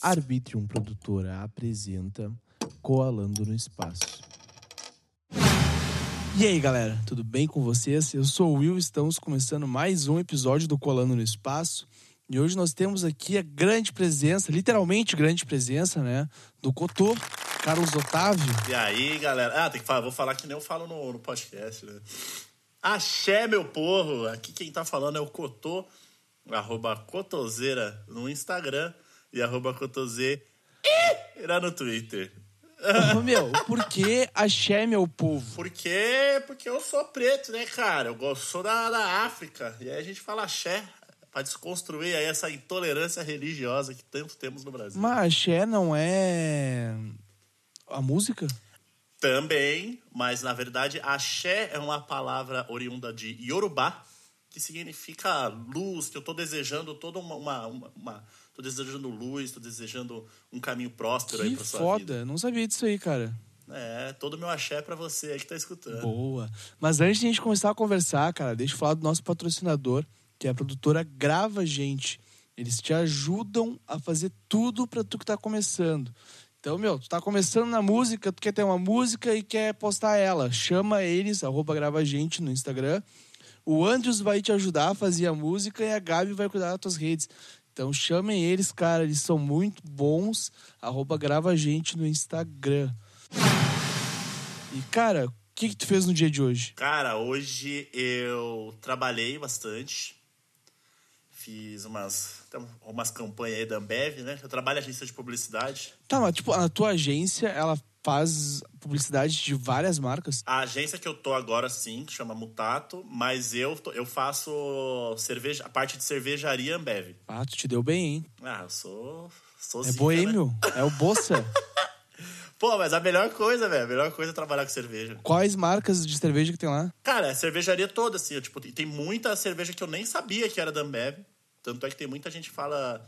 Arbitrium Produtora apresenta Coalando no Espaço. E aí, galera, tudo bem com vocês? Eu sou o Will, estamos começando mais um episódio do Colando no Espaço. E hoje nós temos aqui a grande presença, literalmente grande presença, né? Do Cotô, Carlos Otávio. E aí, galera? Ah, tem que falar, vou falar que nem eu falo no, no podcast, né? Axé, meu povo! Aqui quem tá falando é o Cotô, arroba Cotoseira no Instagram e arroba Cotoseira no Twitter. Meu, por que axé, meu povo? Por quê? Porque eu sou preto, né, cara? Eu sou da, da África. E aí a gente fala axé pra desconstruir aí essa intolerância religiosa que tanto temos no Brasil. Mas axé não é a música? Também, mas na verdade, axé é uma palavra oriunda de Yorubá, que significa luz, que eu tô desejando toda uma. uma, uma, uma tô desejando luz, tô desejando um caminho próspero aí Que pra sua foda, vida. não sabia disso aí, cara. É, todo meu axé pra você aí que tá escutando. Boa. Mas antes de a gente começar a conversar, cara, deixa eu falar do nosso patrocinador, que é a produtora Grava Gente. Eles te ajudam a fazer tudo pra tu que tá começando. Então, meu, tu tá começando na música, tu quer ter uma música e quer postar ela. Chama eles, arroba Grava Gente no Instagram. O Andrews vai te ajudar a fazer a música e a Gabi vai cuidar das tuas redes. Então chamem eles, cara, eles são muito bons. Arroba Grava Gente no Instagram. E, cara, o que, que tu fez no dia de hoje? Cara, hoje eu trabalhei bastante. Fiz umas, umas campanhas aí da Ambev, né? Eu trabalho em agência de publicidade. Tá, mas tipo, a tua agência, ela faz publicidade de várias marcas? A agência que eu tô agora, sim, que chama Mutato, mas eu, eu faço cerveja, a parte de cervejaria Ambev. Ah, tu te deu bem, hein? Ah, eu sou. sou É zica, boêmio, Né? é o Bossa. Pô, mas a melhor coisa, velho, a melhor coisa é trabalhar com cerveja. Quais marcas de cerveja que tem lá? Cara, a cervejaria toda, assim, tipo, tem muita cerveja que eu nem sabia que era da Ambev. Tanto é que tem muita gente que fala,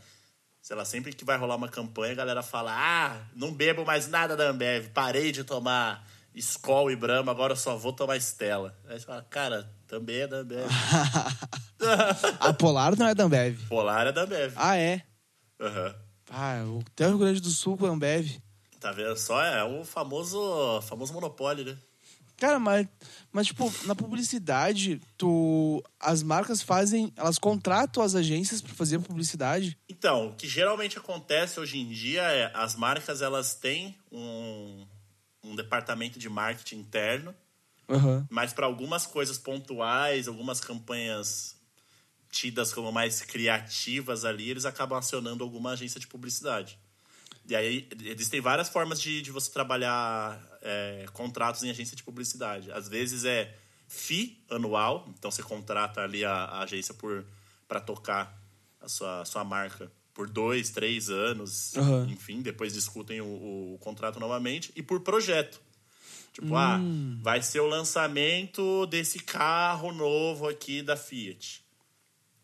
sei lá, sempre que vai rolar uma campanha, a galera fala: ah, não bebo mais nada da Ambev, parei de tomar Skol e Brahma, agora eu só vou tomar Stella. Aí você fala, cara, também é da Ambev. A Polar não é da Ambev. Polar é da Ambev. Ah, é? Aham. Ah, o- até o Rio Grande do Sul com a Ambev. Tá vendo só? É o famoso, famoso monopólio, né? Cara, mas, mas tipo, na publicidade, tu as marcas fazem, elas contratam as agências pra fazer publicidade. Então, o que geralmente acontece hoje em dia é as marcas elas têm um, um departamento de marketing interno, Aham. mas para algumas coisas pontuais, algumas campanhas tidas como mais criativas ali, eles acabam acionando alguma agência de publicidade. E aí existem várias formas de, de você trabalhar é, contratos em agência de publicidade. Às vezes é FII anual, então você contrata ali a, a agência por para tocar a sua, sua marca por dois, três anos, Aham. enfim, depois discutem o, o contrato novamente, e por projeto. Tipo, ah, vai ser o lançamento desse carro novo aqui da Fiat.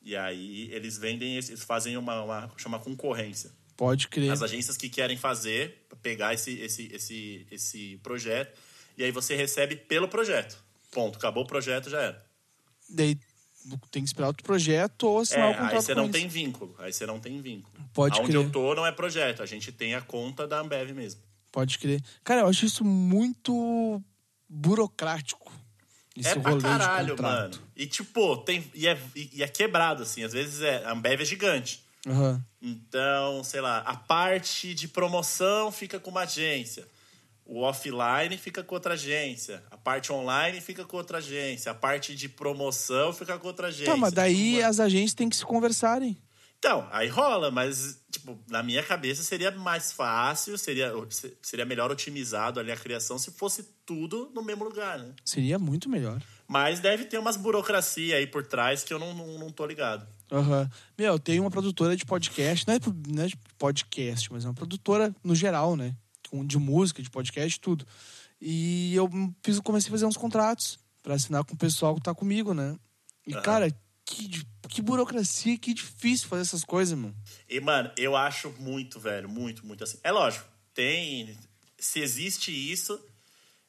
E aí eles vendem, eles fazem uma, uma chama concorrência. Pode crer. As agências que querem fazer, pegar esse, esse, esse, esse projeto, e aí você recebe pelo projeto. Ponto. Acabou o projeto, já era. Daí tem que esperar outro projeto ou assinar É, o contrato aí você não eles. tem vínculo. Aí você não tem vínculo. Pode Onde eu tô não é projeto. A gente tem a conta da Ambev mesmo. Pode crer. Cara, eu acho isso muito burocrático. Esse é pra rolê caralho, mano. E tipo, tem, e, é, e é quebrado, assim. Às vezes é, a Ambev é gigante. Aham. Então, sei lá, a parte de promoção fica com uma agência. O offline fica com outra agência. A parte online fica com outra agência. A parte de promoção fica com outra agência. Tá, mas daí Tipo, as agências têm que se conversarem. Então, aí rola, mas, tipo, na minha cabeça seria mais fácil, seria, seria melhor otimizado ali a criação se fosse tudo no mesmo lugar, né? Seria muito melhor. Mas deve ter umas burocracia aí por trás que eu não, não, não tô ligado. Aham. Meu, tem uma produtora de podcast, não é, não é de podcast, mas é uma produtora no geral, né? De música, de podcast, tudo. E eu fiz, comecei a fazer uns contratos pra assinar com o pessoal que tá comigo, né? E, Aham. cara, que, que burocracia, que difícil fazer essas coisas, mano. E, mano, eu acho muito, velho, muito, muito assim. É lógico, tem. Se existe isso,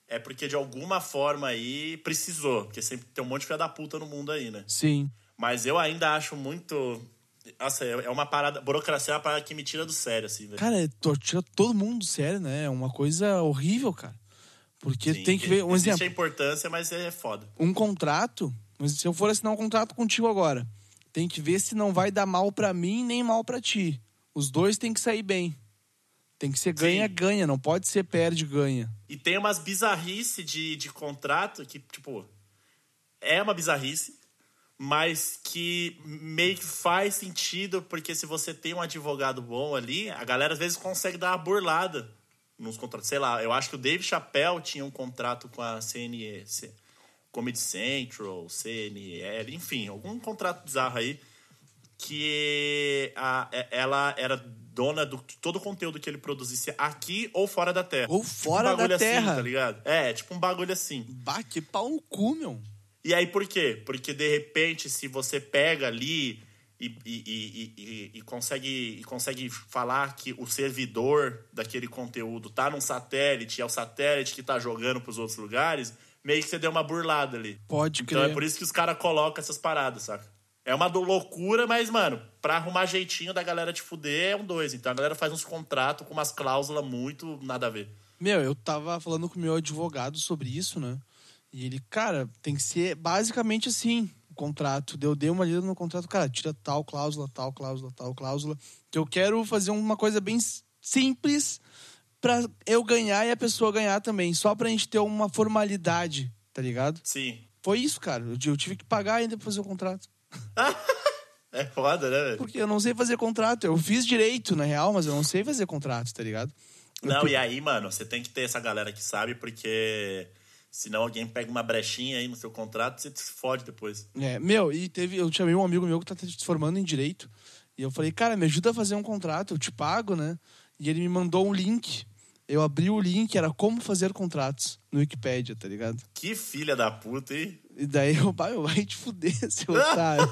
é porque de alguma forma aí precisou. Porque sempre tem um monte de filha da puta no mundo aí, né? Sim. Mas eu ainda acho muito Nossa, é é uma parada. Burocracia é uma parada que me tira do sério, assim, velho. Cara, é- tira todo mundo do sério, né? É uma coisa horrível, cara. Porque Sim, tem que ver, um exemplo, a importância, mas é foda. um contrato, mas se eu for assinar um contrato contigo agora, tem que ver se não vai dar mal pra mim nem mal pra ti. Os dois tem que sair bem. Tem que ser ganha-ganha, não pode ser perde-ganha. E tem umas bizarrice de, de contrato que, tipo, é uma bizarrice, mas que meio que faz sentido, porque se você tem um advogado bom ali, a galera às vezes consegue dar uma burlada nos contratos. Sei lá, eu acho que o Dave Chappelle tinha um contrato com a CNE, Comedy Central, CNL, enfim, algum contrato bizarro aí, que a, é- ela era dona do todo o conteúdo que ele produzisse aqui ou fora da Terra. Ou Tipo fora um bagulho da assim, Terra. tá ligado? É, tipo um bagulho assim. Bah, que pau no cu, meu. E aí por quê? Porque de repente, se você pega ali e, e, e, e, consegue, e consegue falar que o servidor daquele conteúdo tá num satélite, é o satélite que tá jogando pros outros lugares, meio que você deu uma burlada ali. Pode Então crer. é por isso que os caras colocam essas paradas, saca? É uma loucura, mas, mano, pra arrumar jeitinho da galera te fuder é um dois. Então a galera faz uns contratos com umas cláusulas muito nada a ver. Meu, eu tava falando com o meu advogado sobre isso, né? E ele, cara, tem que ser basicamente assim o contrato. Eu dei uma lida no contrato, cara, tira tal cláusula, tal cláusula, tal cláusula. Que eu quero fazer uma coisa bem simples pra eu ganhar e a pessoa ganhar também. Só pra gente ter uma formalidade, tá ligado? Sim. Foi isso, cara. Eu, eu tive que pagar ainda pra fazer o contrato. É foda, né, velho? Porque eu não sei fazer contrato. Eu fiz direito, na real, mas eu não sei fazer contrato, tá ligado? Eu Não, pe- e aí, mano, você tem que ter essa galera que sabe, porque senão alguém pega uma brechinha aí no seu contrato, você se fode depois. É, meu, e teve. Eu chamei um amigo meu que tá se formando em direito. E eu falei, cara, me ajuda a fazer um contrato, eu te pago, né? E ele me mandou um link. Eu abri o link, era como fazer contratos no Wikipedia, tá ligado? Que filha da puta, hein? E daí eu, vai, vai te fuder, seu otário.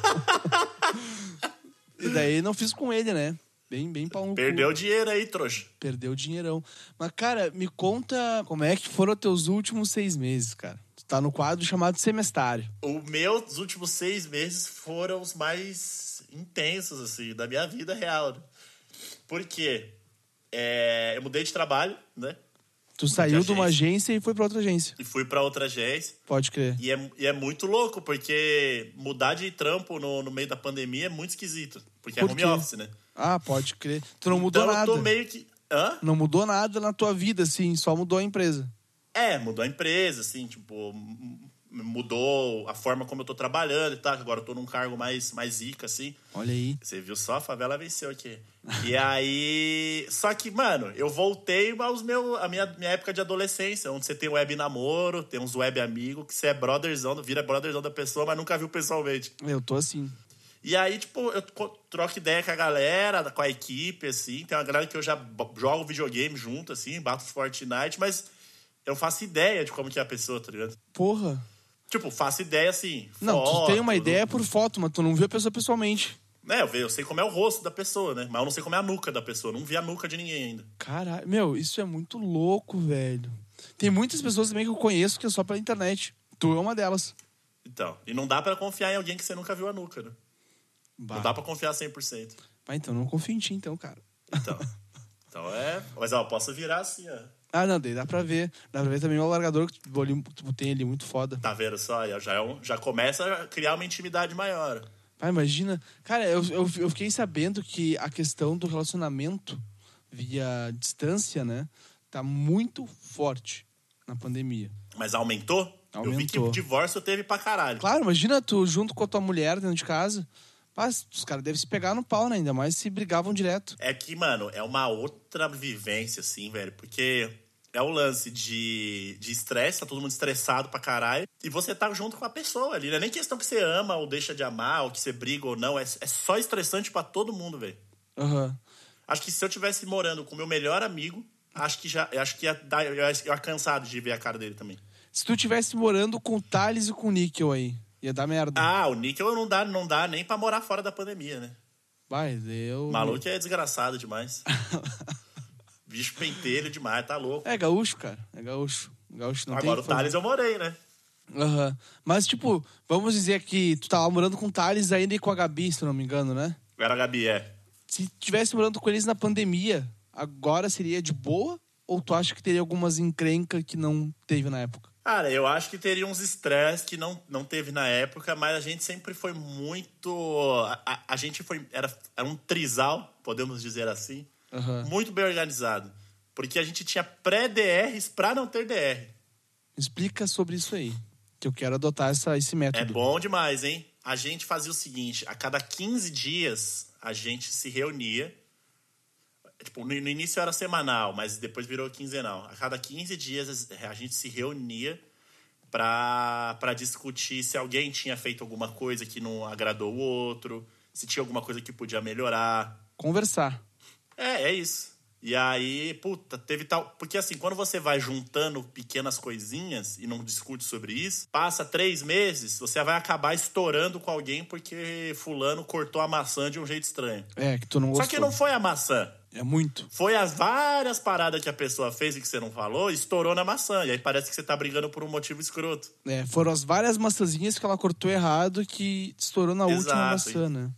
e daí não fiz com ele, né? Bem, bem pau. Perdeu dinheiro aí, trouxa. Perdeu dinheirão. Mas, cara, me conta como é que foram os teus últimos seis meses, cara. Tu tá no quadro chamado semestário. O meu, os últimos seis meses foram os mais intensos, assim, da minha vida real. né? Por quê? É, eu mudei de trabalho, né? Tu saiu de uma agência. e foi pra outra agência. E fui pra outra agência. Pode crer. E é, e é muito louco, porque mudar de trampo no, no meio da pandemia é muito esquisito. Porque Por é home quê? office, né? Ah, pode crer. Tu não mudou então nada. eu tô meio que. Hã? Não mudou nada na tua vida, assim, só mudou a empresa. É, mudou a empresa, assim, tipo, mudou a forma como eu tô trabalhando e tal. Agora eu tô num cargo mais, mais zica, assim. Olha aí. Você viu só? A favela venceu aqui. E aí. Só que, mano, eu voltei aos meu, a minha, minha época de adolescência, onde você tem web namoro, tem uns web amigos, que você é brotherzão, vira brotherzão da pessoa, mas nunca viu pessoalmente. Eu tô assim. E aí, tipo, eu co- troco ideia com a galera, com a equipe, assim. Tem uma galera que eu já jogo videogame junto, assim, bato Fortnite, mas eu faço ideia de como que é a pessoa, tá ligado? Porra. Tipo, faço ideia assim. Não, tu foto, tem uma ideia por foto, mas tu não viu a pessoa pessoalmente. É, eu, eu sei como é o rosto da pessoa, né? Mas eu não sei como é a nuca da pessoa. Não vi a nuca de ninguém ainda. Caralho, meu, isso é muito louco, velho. Tem muitas pessoas também que eu conheço que é só pela internet. Tu é uma delas. Então, e não dá pra confiar em alguém que você nunca viu a nuca, né? Bah. Não dá pra confiar 100%. Ah, então não confio em ti, então, cara. Então, então é... Mas, ó, eu posso virar assim, ó. Ah, não, daí dá pra ver. Dá pra ver também o largador que tu ali- tu tem ali muito foda. Tá vendo só? Já, é um- já começa a criar uma intimidade maior. Ah, imagina. Cara, eu, eu, eu fiquei sabendo que a questão do relacionamento via distância, né? Tá muito forte na pandemia. Mas aumentou? Eu vi que Aumentou. o divórcio teve pra caralho. Claro, imagina tu junto com a tua mulher dentro de casa. Mas os caras devem se pegar no pau, né? Ainda mais se brigavam direto. É que, mano, é uma outra vivência, assim, velho. Porque é o lance de de estresse, tá todo mundo estressado pra caralho. E você tá junto com a pessoa ali. Não é nem questão que você ama ou deixa de amar, ou que você briga ou não. É, é só estressante pra todo mundo, velho. Aham. Acho que se eu tivesse morando com meu melhor amigo, acho que já. Acho que ia dar. Eu ia, cansado de ver a cara dele também. Se tu tivesse morando com o Thales e com o Níquel aí, ia dar merda. Ah, o Níquel não dá, não dá nem pra morar fora da pandemia, né? Vai, eu. O maluco é desgraçado demais. Bicho pentelho demais, tá louco. É gaúcho, cara. É gaúcho. Gaúcho não Agora tem o. Thales eu morei, né? Aham. Mas, tipo, vamos dizer que tu tava morando com o Thales ainda e com a Gabi, se não me engano, né? Era a Gabi, é. Se tivesse morando com eles na pandemia, agora seria de boa? Ou tu acha que teria algumas encrencas que não teve na época? Cara, eu acho que teria uns estresse que não, não teve na época, mas a gente sempre foi muito. A, a, a gente foi. Era, era um trisal, podemos dizer assim. Aham. Muito bem organizado. Porque a gente tinha pré-DRs pra não ter DR. Explica sobre isso aí. Que eu quero adotar essa, esse É método. bom demais, hein? A gente fazia o seguinte: a cada 15 dias a gente se reunia. Tipo, no, no início era semanal, mas depois virou quinzenal. A cada 15 dias a gente se reunia pra discutir se alguém tinha feito alguma coisa que não agradou o outro, se tinha alguma coisa que podia melhorar. Conversar. É, é isso. E aí, puta, teve tal. Porque assim, quando você vai juntando pequenas coisinhas e não discute sobre isso, passa três meses, você vai acabar estourando com alguém porque Fulano cortou a maçã de um jeito estranho. É, que tu não gostou. Só que não foi a maçã. É muito. Foi as várias paradas que a pessoa fez e que você não falou, estourou na maçã. E aí parece que você tá brigando por um motivo escroto. É, foram as várias maçãzinhas que ela cortou errado que estourou na última Exato. maçã, né?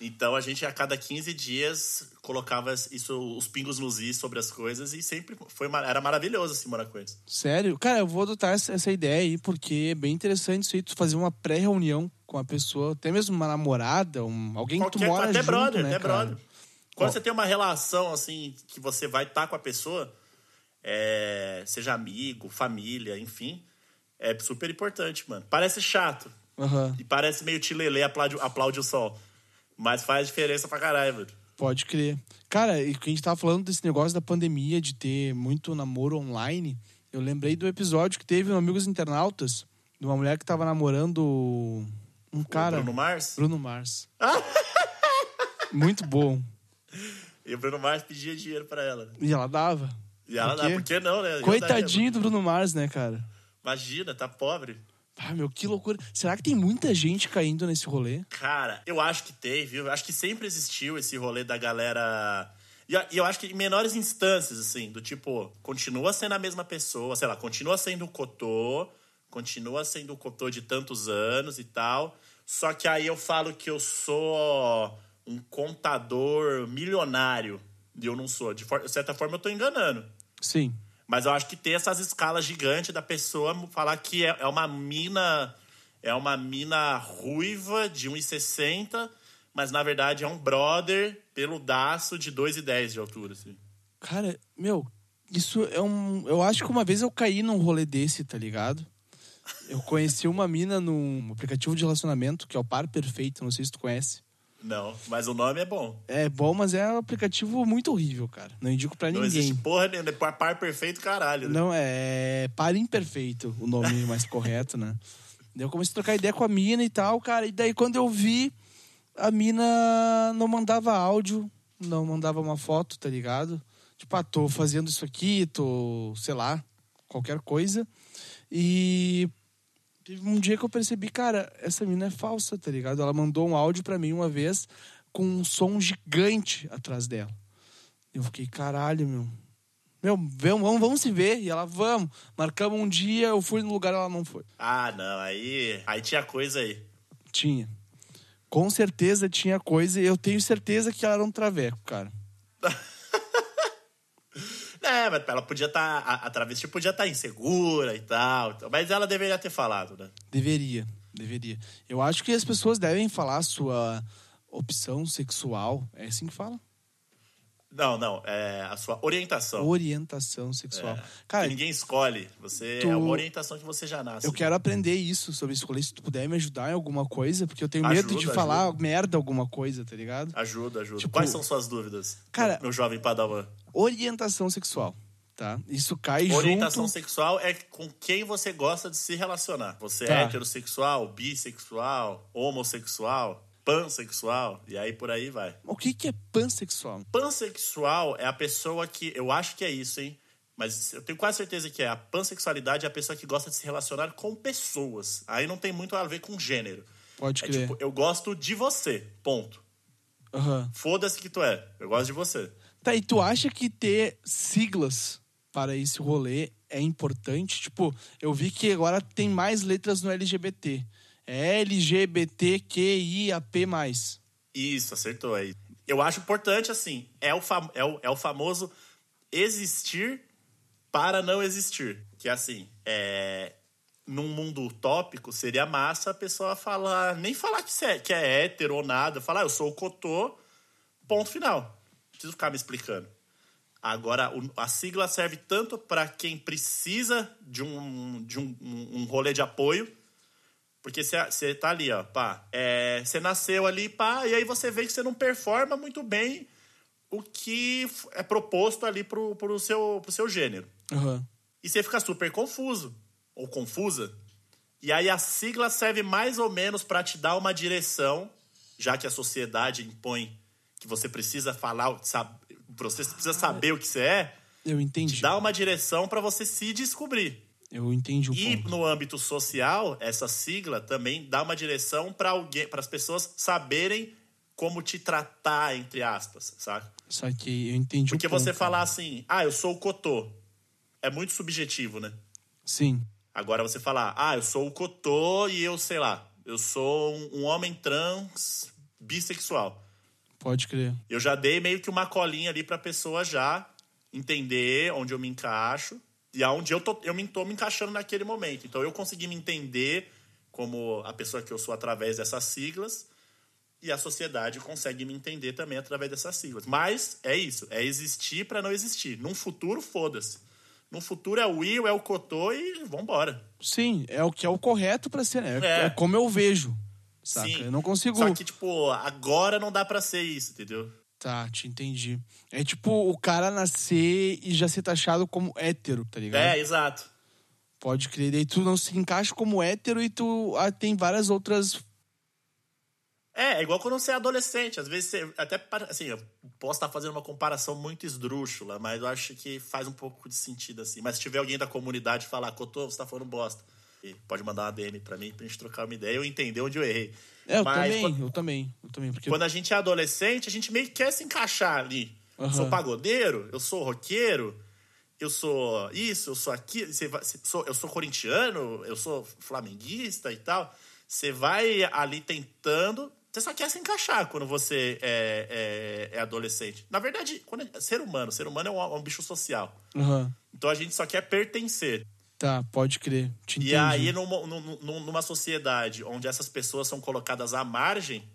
Então a gente a cada 15 dias colocava isso, os pingos nos is sobre as coisas e sempre foi, era maravilhoso assim morar com eles. Sério? Cara, eu vou adotar essa, ideia aí, porque é bem interessante isso aí, tu fazer uma pré-reunião com a pessoa, até mesmo uma namorada, um, alguém que tu Qualquer, mora até junto, brother, né, até cara? brother. Quando Ó. você tem uma relação assim que você vai estar com a pessoa, é, seja amigo, família, enfim, é super importante, mano. Parece chato Aham, e parece meio tilelê, aplaude, aplaude o sol. Mas faz diferença pra caralho, mano. pode crer. Cara, e que a gente tava falando desse negócio da pandemia, de ter muito namoro online, eu lembrei do episódio que teve no Amigos Internautas, de uma mulher que tava namorando um cara... O Bruno Mars? Bruno Mars. muito bom. E o Bruno Mars pedia dinheiro pra ela. E ela dava. E ela Por dá, quê? por que não, né? Coitadinho daria, do Bruno Mars, né, cara? Imagina, tá pobre. Ah, meu, que loucura. Será que tem muita gente caindo nesse rolê? Cara, eu acho que tem, viu? Eu acho que sempre existiu esse rolê da galera. E eu acho que em menores instâncias, assim, do tipo, continua sendo a mesma pessoa, sei lá, continua sendo o Cotô, continua sendo o Cotô de tantos anos e tal. Só que aí eu falo que eu sou um contador milionário. E eu não sou. De de certa forma, eu tô enganando. Sim. Mas eu acho que ter essas escalas gigantes da pessoa falar que é, é uma mina. É uma mina ruiva de 1,60, mas na verdade é um brother peludaço de 2,10 de altura, assim. Cara, meu, isso é um. Eu acho que uma vez eu caí num rolê desse, tá ligado? Eu conheci uma mina num aplicativo de relacionamento, que é o Par Perfeito, não sei se tu conhece. Não, mas o nome é bom. É bom, mas é um aplicativo muito horrível, cara. Não indico pra Não ninguém. existe porra nenhuma. Par, par perfeito, caralho. né? Não, é Par Imperfeito, o nome mais correto, né? Daí eu comecei a trocar ideia com a mina e tal, cara. E daí quando eu vi, a mina não mandava áudio, não mandava uma foto, tá ligado? Tipo, ah, tô fazendo isso aqui, tô, sei lá, qualquer coisa. E teve um dia que eu percebi, cara, essa mina é falsa, tá ligado? Ela mandou um áudio pra mim uma vez com um som gigante atrás dela. Eu fiquei, caralho, meu. Meu, vamos, vamos, vamos se ver. E ela, vamos. Marcamos um dia, eu fui no lugar, ela não foi. Ah, não, aí. Aí tinha coisa aí. Tinha. Com certeza tinha coisa e eu tenho certeza que ela era um traveco, cara. É, mas ela podia estar. a, a travesti podia estar insegura e tal, então, Mas ela deveria ter falado, né? Deveria, deveria. Eu acho que as pessoas devem falar a sua opção sexual. É assim que fala? Não, não. É a sua orientação. Orientação sexual. É, Cara, ninguém escolhe. Você tu- é uma orientação que você já nasce. eu quero aprender isso sobre escolher. Se tu puder me ajudar em alguma coisa, porque eu tenho medo de Ajuda, falar ajuda. merda alguma coisa, tá ligado? Ajuda, ajuda. Tipo- Quais são suas dúvidas? Cara- meu jovem padawan. Orientação sexual, tá? Isso cai Orientação junto... sexual é com quem você gosta de se relacionar. Você Tá. é heterossexual, bissexual, homossexual, pansexual, e aí por aí vai. O que, que é pansexual? Pansexual é a pessoa que. Eu acho que é isso, hein? Mas eu tenho quase certeza que é. A pansexualidade é a pessoa que gosta de se relacionar com pessoas. Aí não tem muito a ver com gênero. Pode É crer. tipo, eu gosto de você. Ponto. Aham. Foda-se que tu é. Eu gosto de você. Tá, e tu acha que ter siglas para esse rolê é importante? Tipo, eu vi que agora tem mais letras no LGBT. É LGBTQIAP+. Isso, acertou aí. Eu acho importante, assim, é o, é o, é o famoso existir para não existir. Que assim, é, num mundo utópico, seria massa a pessoa falar, nem falar que é, que é hétero ou nada, falar, ah, eu sou o Cotô, ponto final. Preciso ficar me explicando. Agora, a sigla serve tanto para quem precisa de um, de um, um rolê de apoio, porque você tá ali, ó, pá, é, você nasceu ali, pá, e aí você vê que você não performa muito bem o que é proposto ali pro, pro, seu, pro seu gênero. Uhum. E você fica super confuso, ou confusa. E aí a sigla serve mais ou menos para te dar uma direção, já que a sociedade impõe que você precisa falar, sabe, você precisa saber o que você é. Eu entendi. Te dá uma direção para você se descobrir. Eu entendi o E ponto. no âmbito social, essa sigla também dá uma direção para alguém, para as pessoas saberem como te tratar, entre aspas, sabe? Só que eu entendi Porque o ponto. você falar assim, ah, eu sou o Cotô, é muito subjetivo, né? Sim. Agora você falar, ah, eu sou o Cotô e eu, sei lá, eu sou um, um homem trans bissexual. Pode crer. Eu já dei meio que uma colinha ali pra pessoa já entender onde eu me encaixo e aonde eu tô, eu me, tô me encaixando naquele momento. Então eu consegui me entender como a pessoa que eu sou através dessas siglas e a sociedade consegue me entender também através dessas siglas. Mas é isso, é existir para não existir. Num futuro, foda-se. Num futuro é o Will, é o Cotô e vambora. Sim, é o que é o correto pra ser, né? É. É, como eu vejo. Saca? Sim. Eu não consigo. Só que, tipo, agora não dá pra ser isso, entendeu? Tá, te entendi. É tipo o cara nascer e já ser taxado como hétero, tá ligado? É, exato. Pode crer. Daí tu não se encaixa como hétero e tu ah, tem várias outras. É, é igual quando você é adolescente. Às vezes você até assim, eu posso estar fazendo uma comparação muito esdrúxula, mas eu acho que faz um pouco de sentido assim. Mas se tiver alguém da comunidade falar, Cotô, você tá falando bosta. E pode mandar uma DM pra mim pra gente trocar uma ideia. Eu entender onde eu errei. É, eu Mas também, quando- eu também, eu também. Porque Quando a gente é adolescente, a gente meio que quer se encaixar ali. Eu Aham. sou pagodeiro, eu sou roqueiro, eu sou isso, eu sou aquilo, eu sou corintiano, eu sou flamenguista e tal. Você vai ali tentando. Você só quer se encaixar quando você é, é- é adolescente. Na verdade, quando é, ser humano, ser humano é um, é um bicho social. Aham. Então a gente só quer pertencer. Tá, pode crer. Te entendi. E aí, numa, num- num- numa sociedade onde essas pessoas são colocadas à margem,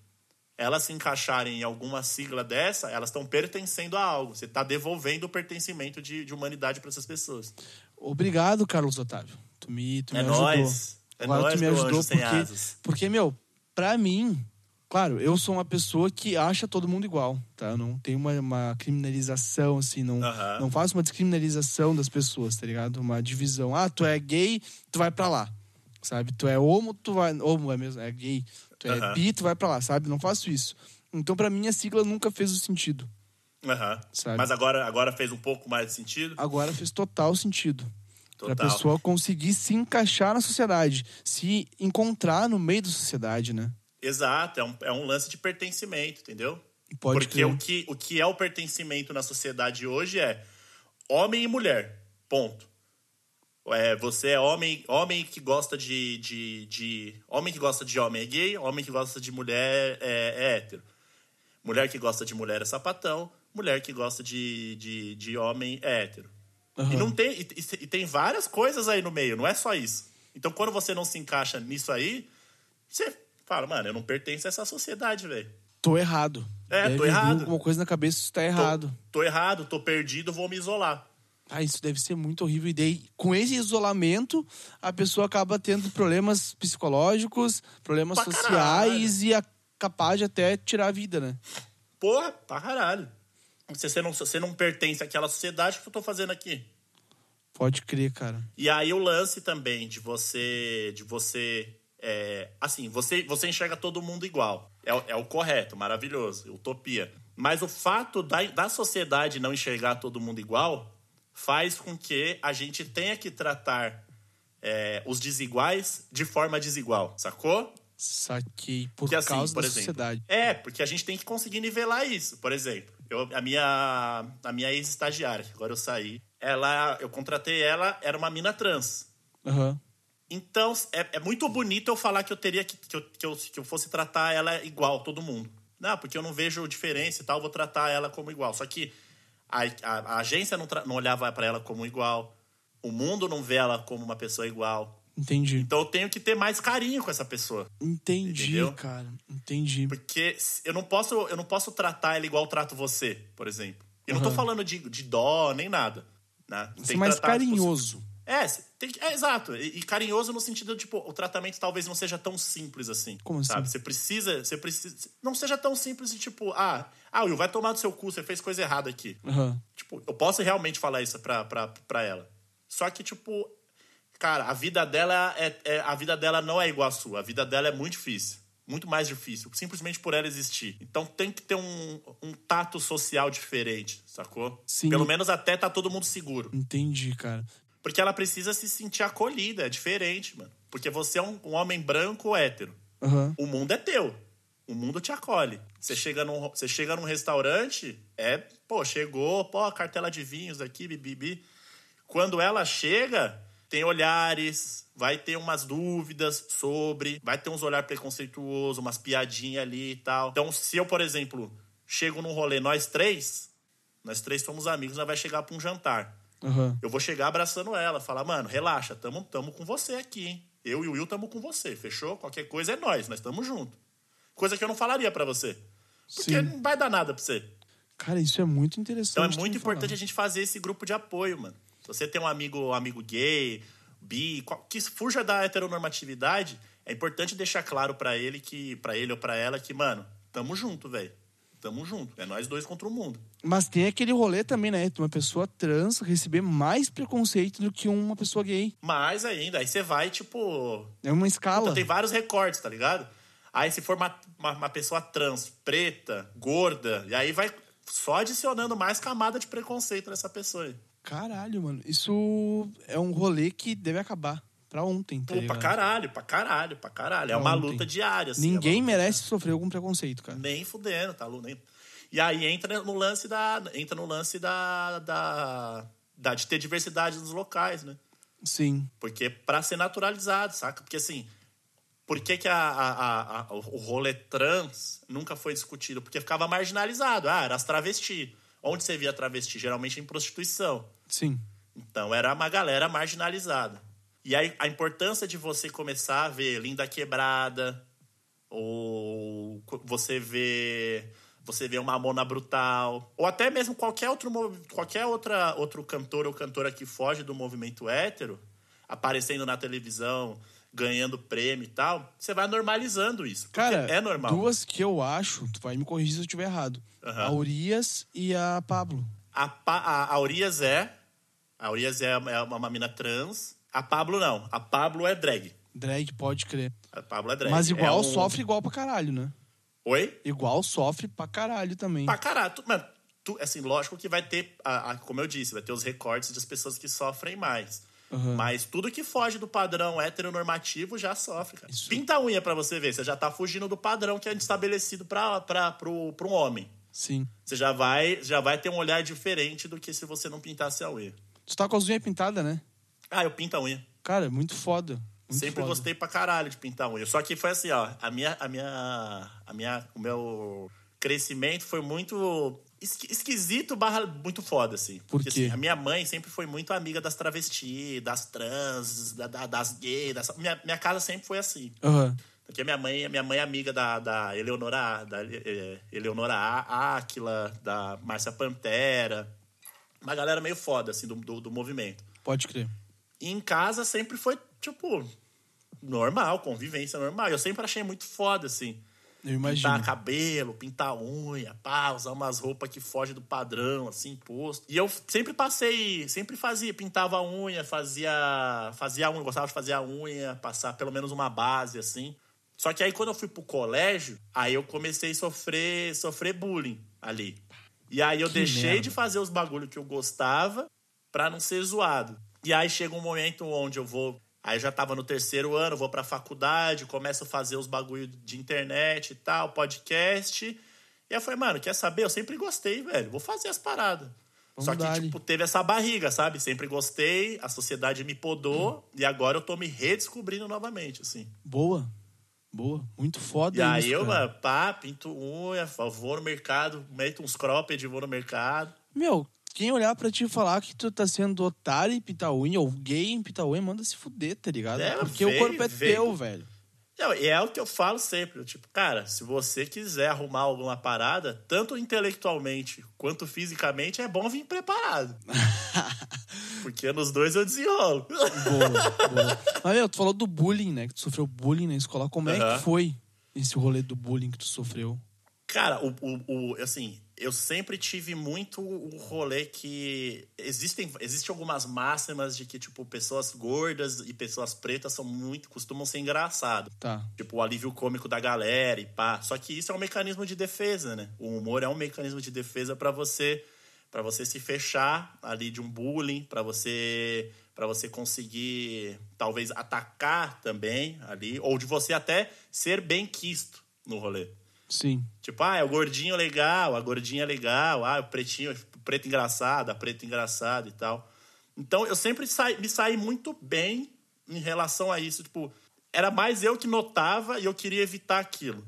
elas se encaixarem em alguma sigla dessa, elas estão pertencendo a algo. Você está devolvendo o pertencimento de, de humanidade para essas pessoas. Obrigado, Carlos Otávio. Tu me, tu É me ajudou. nóis. É Agora nóis, tu me ajudou porque, porque, meu, pra mim, claro, eu sou uma pessoa que acha todo mundo igual, tá? Eu não tenho uma, uma criminalização, assim, não, não faço uma descriminalização das pessoas, tá ligado? Uma divisão. Ah, tu é gay, tu vai pra lá, sabe? Tu é homo, tu vai... Homo é mesmo, é gay. Tu é bi, tu vai pra lá, sabe? Não faço isso. Então, pra mim, a sigla nunca fez o sentido. Aham. Sabe? Mas agora, agora fez um pouco mais de sentido? Agora fez total sentido. Pra Total. pessoa conseguir se encaixar na sociedade, se encontrar no meio da sociedade, né? Exato. É um, é um lance de pertencimento, entendeu? Pode Porque o que, o que é o pertencimento na sociedade hoje é homem e mulher. Ponto. É, você é homem, homem que gosta de, de, de. Homem que gosta de homem é gay, homem que gosta de mulher é, é hétero. Mulher que gosta de mulher é sapatão, mulher que gosta de, de, de homem é hétero. E, Aham. não tem, e, e- e tem várias coisas aí no meio, não é só isso. Então, quando você não se encaixa nisso aí, você fala, mano, eu não pertenço a essa sociedade, velho. Tô errado. É, deve tô errado. alguma coisa na cabeça, isso tá Tô- errado. Tô, errado, tô perdido, vou me isolar. Ah, isso deve ser muito horrível. E daí, com esse isolamento, a pessoa acaba tendo problemas psicológicos, problemas Pra sociais e é capaz de até tirar a vida, né? Porra, pra caralho. Se você não, você não pertence àquela sociedade, que eu tô fazendo aqui? Pode crer, cara. E aí o lance também de você. De você. É, assim, você, você enxerga todo mundo igual. É, o- é o correto, maravilhoso, utopia. Mas o fato da, da sociedade não enxergar todo mundo igual faz com que a gente tenha que tratar é, os desiguais de forma desigual, sacou? Saquei. Por Porque, assim, causa por da exemplo, sociedade. É, porque a gente tem que conseguir nivelar isso. Por exemplo, eu- a minha, a minha ex-estagiária, que agora eu saí, ela, eu contratei ela, era uma mina trans. Aham. Então, é, é muito bonito eu falar que eu teria que, que, eu, que, eu, que eu fosse tratar ela igual, todo mundo. Não, porque eu não vejo diferença e tal, vou tratar ela como igual. Só que a, a, a agência não, não olhava para ela como igual, o mundo não vê ela como uma pessoa igual. Entendi. Então eu tenho que ter mais carinho com essa pessoa. Entendi, Entendeu? cara. Entendi. Porque eu não posso, eu não posso tratar ela igual eu trato você, por exemplo. E não tô falando de, de dó nem nada. Né? Você Ser mais tratar, tipo, carinhoso. É, tem que- é, exato. E, e carinhoso no sentido, tipo, o tratamento talvez não seja tão simples assim. Como sabe? assim? Você precisa, você precisa. Não seja tão simples de tipo, ah, ah, Will, vai tomar do seu cu, você fez coisa errada aqui. Aham. Tipo, eu posso realmente falar isso pra, pra, pra ela. Só que, tipo, cara, a vida dela é, é- a vida dela não é igual à sua. A vida dela é muito difícil. Muito mais difícil, simplesmente por ela existir. Então tem que ter um, um tato social diferente, sacou? Sim. Pelo menos até tá todo mundo seguro. Entendi, cara. Porque ela precisa se sentir acolhida, é diferente, mano. Porque você é um, um homem branco hétero. Aham. O mundo é teu. O mundo te acolhe. Você chega num, você chega num restaurante, é, pô, chegou, pô, cartela de vinhos aqui, bibibi. Quando ela chega, tem olhares, vai ter umas dúvidas sobre, vai ter uns olhar preconceituosos, umas piadinhas ali e tal. Então, se eu, por exemplo, chego num rolê, nós três, nós três somos amigos, nós vai chegar pra um jantar. Aham. Eu vou chegar abraçando ela, falar, mano, relaxa, tamo, tamo com você aqui, hein? Eu e o Will tamo com você, fechou? Qualquer coisa é nós, nós tamo junto. Coisa que eu não falaria pra você. Porque Sim. não vai dar nada pra você. Cara, isso é muito interessante. Então é muito importante falar. a gente fazer esse grupo de apoio, mano. Se você tem um amigo, um amigo gay, bi, qual- que fuja da heteronormatividade, é importante deixar claro pra ele que, para ele ou pra ela que, mano, tamo junto, velho. Tamo junto. É nós dois contra o mundo. Mas tem aquele rolê também, né? De uma pessoa trans receber mais preconceito do que uma pessoa gay. Mais ainda, aí você vai, tipo, É uma escala. Puta, tem vários recortes, tá ligado? Aí se for uma, uma, uma pessoa trans, preta, gorda, e aí vai só adicionando mais camada de preconceito nessa pessoa aí. Caralho, mano. Isso é um rolê que deve acabar pra ontem, tá Pô, pra caralho, pra caralho, pra caralho. É Pra uma ontem. luta diária, assim. Ninguém é merece sofrer algum preconceito, cara. Nem fudendo, tá? Nem... E aí entra no lance da. Entra no lance da. da, da de ter diversidade nos locais, né? Sim. Porque pra ser naturalizado, saca? Porque assim, por que, que a- a- a- o rolê trans nunca foi discutido? Porque ficava marginalizado. Ah, era as travesti. Onde você via travesti? Geralmente em prostituição. Sim. Então era uma galera marginalizada. E aí a importância de você começar a ver Linda Quebrada, ou você vê você vê uma Mona Brutal, ou até mesmo qualquer outro qualquer outra outro cantor ou cantora que foge do movimento hétero, aparecendo na televisão, ganhando prêmio e tal, você vai normalizando isso. Cara, é normal. duas que eu acho, tu vai me corrigir se eu estiver errado. Aham. A Urias e a Pablo. A, Pa- a, a Urias é. A Urias é uma, é uma mina trans. A Pablo não. A Pablo é drag. Drag, pode crer. A Pablo é drag. Mas igual É um- sofre igual pra caralho, né? Oi? Igual sofre pra caralho também. Pra caralho. Tu, mano, tu, assim, lógico que vai ter, a- a- como eu disse, vai ter os recortes das pessoas que sofrem mais. Aham. Mas tudo que foge do padrão heteronormativo já sofre, cara. Isso. Pinta a unha pra você ver. Você já tá fugindo do padrão que é estabelecido pra, pra, pro, pro um homem. Sim. Você já vai, já vai ter um olhar diferente do que se você não pintasse a unha. Tu tá com as unhas pintadas, né? Ah, eu pinto a unha. Cara, é muito foda. Muito Sempre foda. gostei pra caralho de pintar unha. Só que foi assim, ó, a minha, a minha, a minha, o meu crescimento foi muito esqui- esquisito barra muito foda, assim. Por Porque, quê? assim, a minha mãe sempre foi muito amiga das travestis, das trans, da- da- das gays. Das... Minha, minha casa sempre foi assim. Aham. Porque a minha mãe, a minha mãe é amiga da, da Eleonora, da eh, Eleonora Áquila, da Márcia Pantera. Uma galera meio foda, assim, do, do, do movimento. Pode crer. E em casa sempre foi, tipo, normal, convivência normal. Eu sempre achei muito foda, assim. Eu imagino. Pintar cabelo, pintar unha, pá, usar umas roupas que fogem do padrão, assim, posto. E eu sempre passei, sempre fazia, pintava a unha, fazia, fazia a unha, gostava de fazer a unha, passar pelo menos uma base, assim. Só que aí quando eu fui pro colégio, aí eu comecei a sofrer, sofrer bullying ali. E aí eu Que deixei merda. de fazer os bagulho que eu gostava pra não ser zoado. E aí chega um momento onde eu vou. Aí eu já tava no terceiro ano, vou pra faculdade, começo a fazer os bagulho de internet e tal, podcast. E aí eu falei, mano, quer saber? Eu sempre gostei, velho. Vou fazer as paradas. Vamos Só que, tipo, teve essa barriga, sabe? Sempre gostei, a sociedade me podou e agora eu tô me redescobrindo novamente, assim. Boa. Boa, muito foda E aí isso, eu, cara. mano, pá, pinto unha, vou no mercado, meto uns cropped, vou no mercado. Meu, quem olhar pra ti e falar que tu tá sendo otário em pintar unha ou gay em pintar unha, manda se fuder, tá ligado? É, Porque veio, o corpo é veio. teu, velho. Não, e é o que eu falo sempre. Tipo, cara, se você quiser arrumar alguma parada, tanto intelectualmente quanto fisicamente, é bom vir preparado. Porque nos dois eu desenrolo. Boa, boa. Mas, meu, tu falou do bullying, né? Que tu sofreu bullying na escola. Como é Aham. que foi esse rolê do bullying que tu sofreu? Cara, o, o, o- assim, eu sempre tive muito o rolê que existem, existem algumas máximas de que, tipo, pessoas gordas e pessoas pretas são muito, costumam ser engraçadas. Tá. Tipo, o alívio cômico da galera e pá. Só que isso é um mecanismo de defesa, né? O humor é um mecanismo de defesa pra você para você se fechar ali de um bullying, pra você para você conseguir talvez atacar também ali ou de você até ser bem quisto no rolê. Sim. Tipo, ah, é o gordinho legal, a gordinha legal, ah, o pretinho, o preto engraçado, a preta engraçada e tal. Então, eu sempre saí, me saí muito bem em relação a isso. Tipo, era mais eu que notava e eu queria evitar aquilo.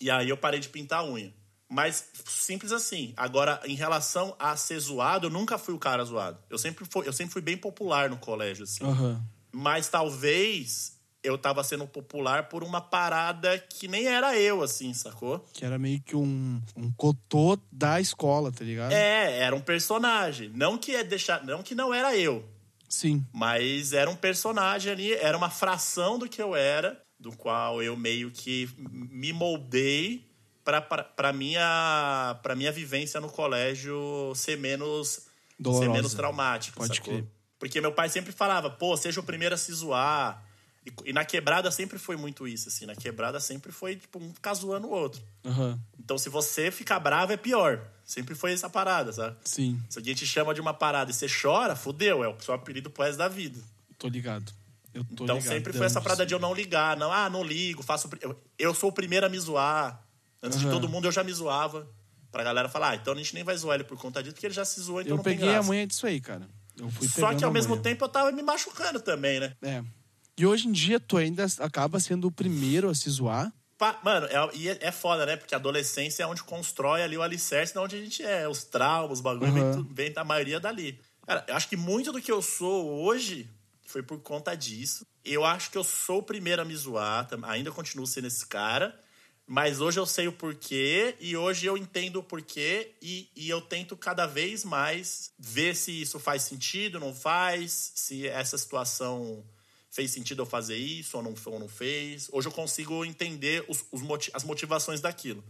E aí eu parei de pintar a unha. Mas simples assim. Agora, em relação a ser zoado, eu nunca fui o cara zoado. Eu sempre fui, eu sempre fui bem popular no colégio, assim. Aham. Mas talvez eu tava sendo popular por uma parada que nem era eu, assim, sacou? Que era meio que um, um cotô da escola, tá ligado? É, era um personagem. Não que é deixar, não que não era eu, Sim. mas era um personagem ali, era uma fração do que eu era, do qual eu meio que me moldei pra minha para minha vivência no colégio ser menos Dolorosa. ser menos traumático, Pode sacou? crer. Porque meu pai sempre falava, pô, seja o primeiro a se zoar. E, e na quebrada sempre foi muito isso, assim. Na quebrada sempre foi, tipo, um ficar zoando o outro. Aham. Então, se você ficar bravo, é pior. Sempre foi essa parada, sabe? Sim. Se alguém te chama de uma parada e você chora, fudeu. É o seu apelido pro resto da vida. Tô ligado. Eu tô então, ligado. sempre foi essa parada de eu não ligar. Não, ah, não ligo, faço... Eu, eu sou o primeiro a me zoar. Antes de Aham. todo mundo, eu já me zoava. Pra galera falar, ah, então a gente nem vai zoar ele por conta disso, porque ele já se zoou, então Eu não tem peguei a manha disso aí, cara. Eu fui Só que ao mesmo tempo eu tava me machucando também, né? É. E hoje em dia tu ainda acaba sendo o primeiro a se zoar. Mano, é, é, é foda, né? Porque a adolescência é onde constrói ali o alicerce de onde a gente é. Os traumas, os bagulho, vem, Uhum. vem da maioria dali. Cara, eu acho que muito do que eu sou hoje foi por conta disso. Eu acho que eu sou o primeiro a me zoar, ainda continuo sendo esse cara. Mas hoje eu sei o porquê e hoje eu entendo o porquê e, e eu tento cada vez mais ver se isso faz sentido, não faz, se essa situação fez sentido eu fazer isso ou não, ou não fez. Hoje eu consigo entender os, os as motivações daquilo.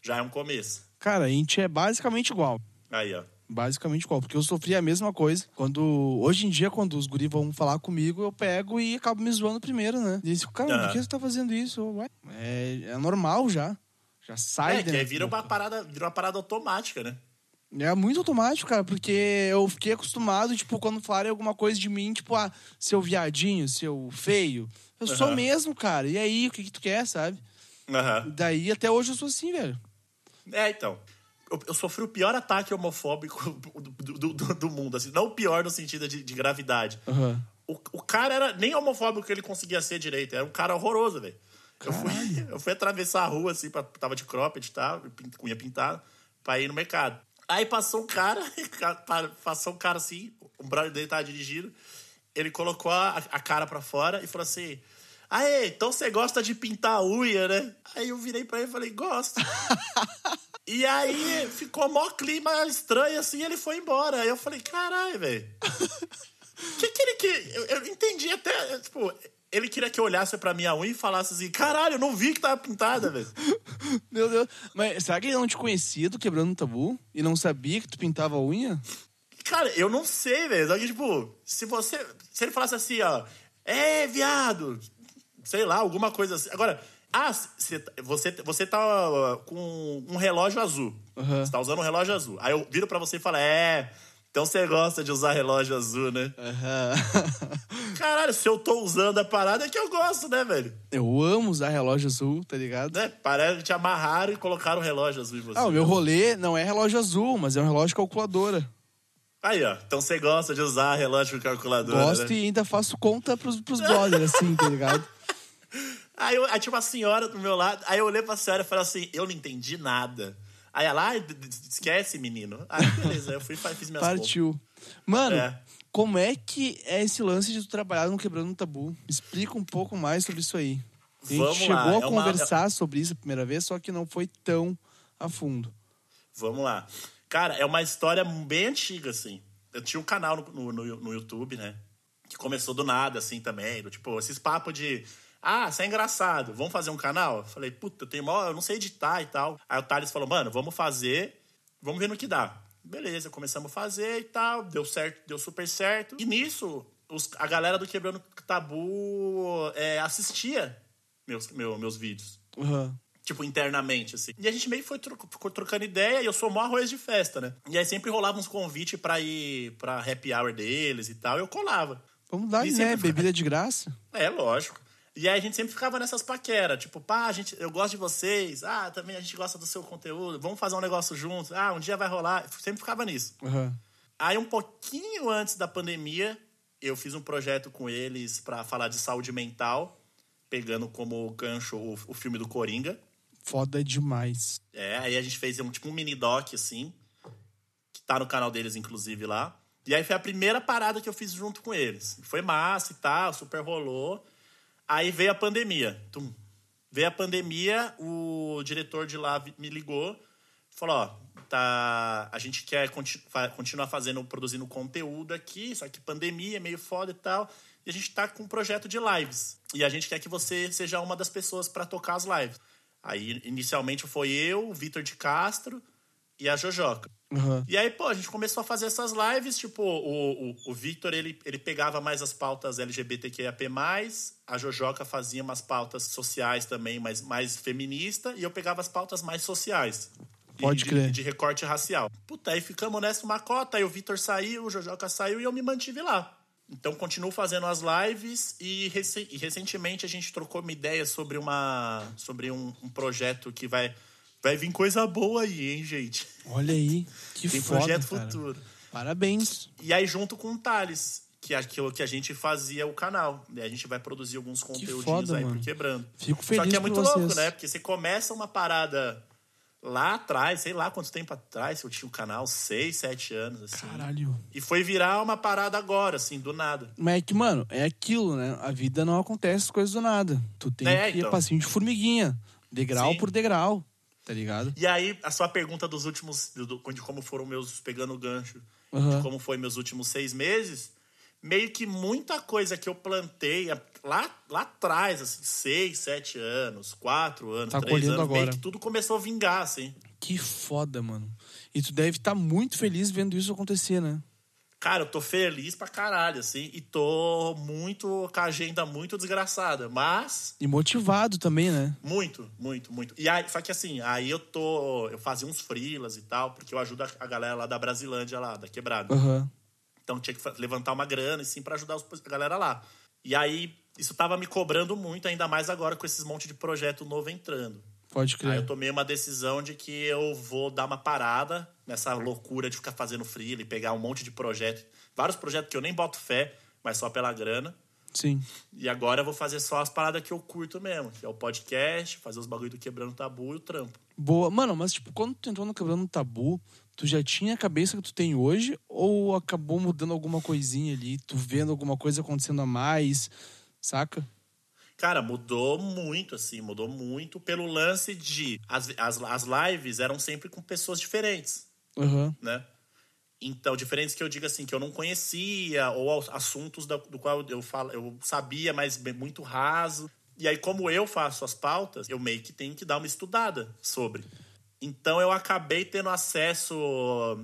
Já é um começo. Cara, a gente é basicamente igual. Aí, ó. Basicamente igual. Porque eu sofri a mesma coisa. Quando. Hoje em dia, quando os guris vão falar comigo, eu pego e acabo me zoando primeiro, né? E eles ficam, cara, por Aham. que você tá fazendo isso? Ué, é, é normal já. Já sai É, que aí vira uma parada, vira uma parada automática, né? É muito automático, cara, porque eu fiquei acostumado, tipo, quando falarem alguma coisa de mim, tipo, ah, seu viadinho, seu feio. Eu sou Aham. mesmo, cara. E aí, o que, que tu quer, sabe? Aham. Daí até hoje eu sou assim, velho. É, então. Eu, eu sofri o pior ataque homofóbico do, do- do- do mundo, assim. Não o pior no sentido de, de gravidade. Aham. O, o cara era nem homofóbico que ele conseguia ser direito. Era um cara horroroso, velho. Eu fui, eu fui atravessar a rua, assim, pra, tava de cropped e tal, pin- cunha pintada, pra ir no mercado. Aí passou um cara, pa- passou um cara assim, um brother dele tava dirigindo, ele colocou a, a cara pra fora e falou assim: Aê, então você gosta de pintar a unha, né? Aí eu virei pra ele e falei: Gosto. E aí ficou mó clima estranho assim, ele foi embora. Aí eu falei: Caralho, velho. O que, que ele que eu, eu entendi até, tipo, ele queria que eu olhasse pra minha unha e falasse assim: caralho, eu não vi que tava pintada, velho. Meu Deus. Mas será que ele não te conhecia do Quebrando o Tabu? E não sabia que tu pintava a unha? Cara, eu não sei, velho. Só que, tipo, se você. Se ele falasse assim, ó, é, viado, sei lá, alguma coisa assim. Agora, ah, cê- você, você tá com um relógio azul. Aham. Você tá usando um relógio azul. Aí eu viro pra você e falo, é. Então você gosta de usar relógio azul, né? Aham. Caralho, se eu tô usando a parada é que eu gosto, né, velho? Eu amo usar relógio azul, tá ligado? Né? Parece que te amarraram e colocaram relógio azul em você. Ah, o meu rolê não é relógio azul, mas é um relógio calculadora. Aí, ó. Então você gosta de usar relógio calculadora, Gosto né? e ainda faço conta pros, pros brothers, assim, tá ligado? Aí, eu, aí tinha uma senhora do meu lado, aí eu olhei pra senhora e falei assim, eu não entendi nada. Aí ela, ah, esquece, menino. Aí, beleza, eu fui e fiz minhas Partiu. Mano, é. como é que é esse lance de tu trabalhar no Quebrando um Tabu? Explica um pouco mais sobre isso aí. A gente Vamos chegou lá. a é conversar uma... sobre isso a primeira vez, só que não foi tão a fundo. Vamos lá. Cara, é uma história bem antiga, assim. Eu tinha um canal no, no, no YouTube, né? Que começou do nada, assim, também. Do, tipo, esses papos de ah, você é engraçado, vamos fazer um canal? Eu falei, puta, eu tenho mó, eu não sei editar e tal. Aí o Thales falou, mano, vamos fazer, vamos ver no que dá. Beleza, começamos a fazer e tal, deu certo, deu super certo. E nisso, os, a galera do Quebrando Tabu é, assistia meus, meu, meus vídeos. Uhum. Tipo, internamente, assim. E a gente meio foi tro ficou trocando ideia e eu sou mó arroz de festa, né? E aí sempre rolava uns convites pra ir pra happy hour deles e tal, e eu colava. Vamos dar, né? Bebida de graça. É, lógico. E aí a gente sempre ficava nessas paqueras, tipo, pá, a gente, eu gosto de vocês, ah, também a gente gosta do seu conteúdo, vamos fazer um negócio juntos, ah, um dia vai rolar. Sempre ficava nisso. Uhum. Aí, um pouquinho antes da pandemia, eu fiz um projeto com eles para falar de saúde mental, pegando como gancho o, o, filme do Coringa. Foda demais. É, aí a gente fez um tipo um mini doc, assim, que tá no canal deles, inclusive, lá. E aí foi a primeira parada que eu fiz junto com eles. Foi massa e tal, super rolou. Aí veio a pandemia. Tum. Veio a pandemia, o diretor de lá me ligou, falou, ó, tá, a gente quer continu continuar fazendo, produzindo conteúdo aqui, só que pandemia é meio foda e tal, e a gente tá com um projeto de lives. E a gente quer que você seja uma das pessoas para tocar as lives. Aí, inicialmente, foi eu, o Vitor de Castro e a Jojoca. Uhum. E aí, pô, a gente começou a fazer essas lives, tipo, o, o, o Victor, ele, ele pegava mais as pautas LGBTQIAP+, a Jojoca fazia umas pautas sociais também, mas mais feminista, e eu pegava as pautas mais sociais. Pode de, crer. De, de, recorte racial. Puta, aí ficamos nessa uma cota, aí o Victor saiu, o Jojoca saiu e eu me mantive lá. Então, continuo fazendo as lives e, rec e recentemente a gente trocou uma ideia sobre, uma, sobre um, um projeto que vai Vai vir coisa boa aí, hein, gente? Olha aí, que Tem foda, projeto cara. futuro. Parabéns. E aí, junto com o Thales, que é aquilo que a gente fazia o canal. E a gente vai produzir alguns conteúdinhos aí por quebrando. Fico feliz Só que é muito vocês. louco, né? Porque você começa uma parada lá atrás, sei lá quanto tempo atrás, eu tinha um canal, seis, sete anos, assim. Caralho. E foi virar uma parada agora, assim, do nada. Mas é que, mano, é aquilo, né? A vida não acontece as coisas do nada. Tu tem É, que ir então. passinho de formiguinha. Degrau Sim. por degrau. Tá ligado? E aí, a sua pergunta dos últimos. de como foram meus. pegando o gancho. Uhum. De como foi meus últimos seis meses. Meio que muita coisa que eu plantei lá, lá atrás, assim, seis, sete anos, quatro anos, Tá três anos, meio agora. que tudo começou a vingar, assim. Que foda, mano. E tu deve estar muito feliz vendo isso acontecer, né? Cara, eu tô feliz pra caralho, assim, e tô muito. com a agenda muito desgraçada. Mas. E motivado também, né? Muito, muito, muito. E aí, só que assim, aí eu tô. Eu fazia uns freelas e tal, porque eu ajudo a- galera lá da Brasilândia, lá, da Quebrada. Aham. Então tinha que levantar uma grana, assim, pra ajudar a galera lá. E aí, isso tava me cobrando muito, ainda mais agora com esses monte de projeto novo entrando. Pode Aí crer. eu tomei uma decisão de que eu vou dar uma parada nessa loucura de ficar fazendo freela e pegar um monte de projeto. Vários projetos que eu nem boto fé, mas só pela grana. Sim. E agora eu vou fazer só as paradas que eu curto mesmo, que é o podcast, fazer os bagulho do Quebrando Tabu e o trampo. Boa. Mano, mas tipo, quando tu entrou no Quebrando o Tabu, tu já tinha a cabeça que tu tem hoje? Ou acabou mudando alguma coisinha ali? Tu vendo alguma coisa acontecendo a mais? Saca? Cara, mudou muito, assim, mudou muito pelo lance de. As, as, as lives eram sempre com pessoas diferentes, Aham. né? Então, diferentes que eu digo assim, que eu não conhecia, ou assuntos da- do qual eu, falo, eu sabia, mas muito raso. E aí, como eu faço as pautas, eu meio que tenho que dar uma estudada sobre. Então, eu acabei tendo acesso.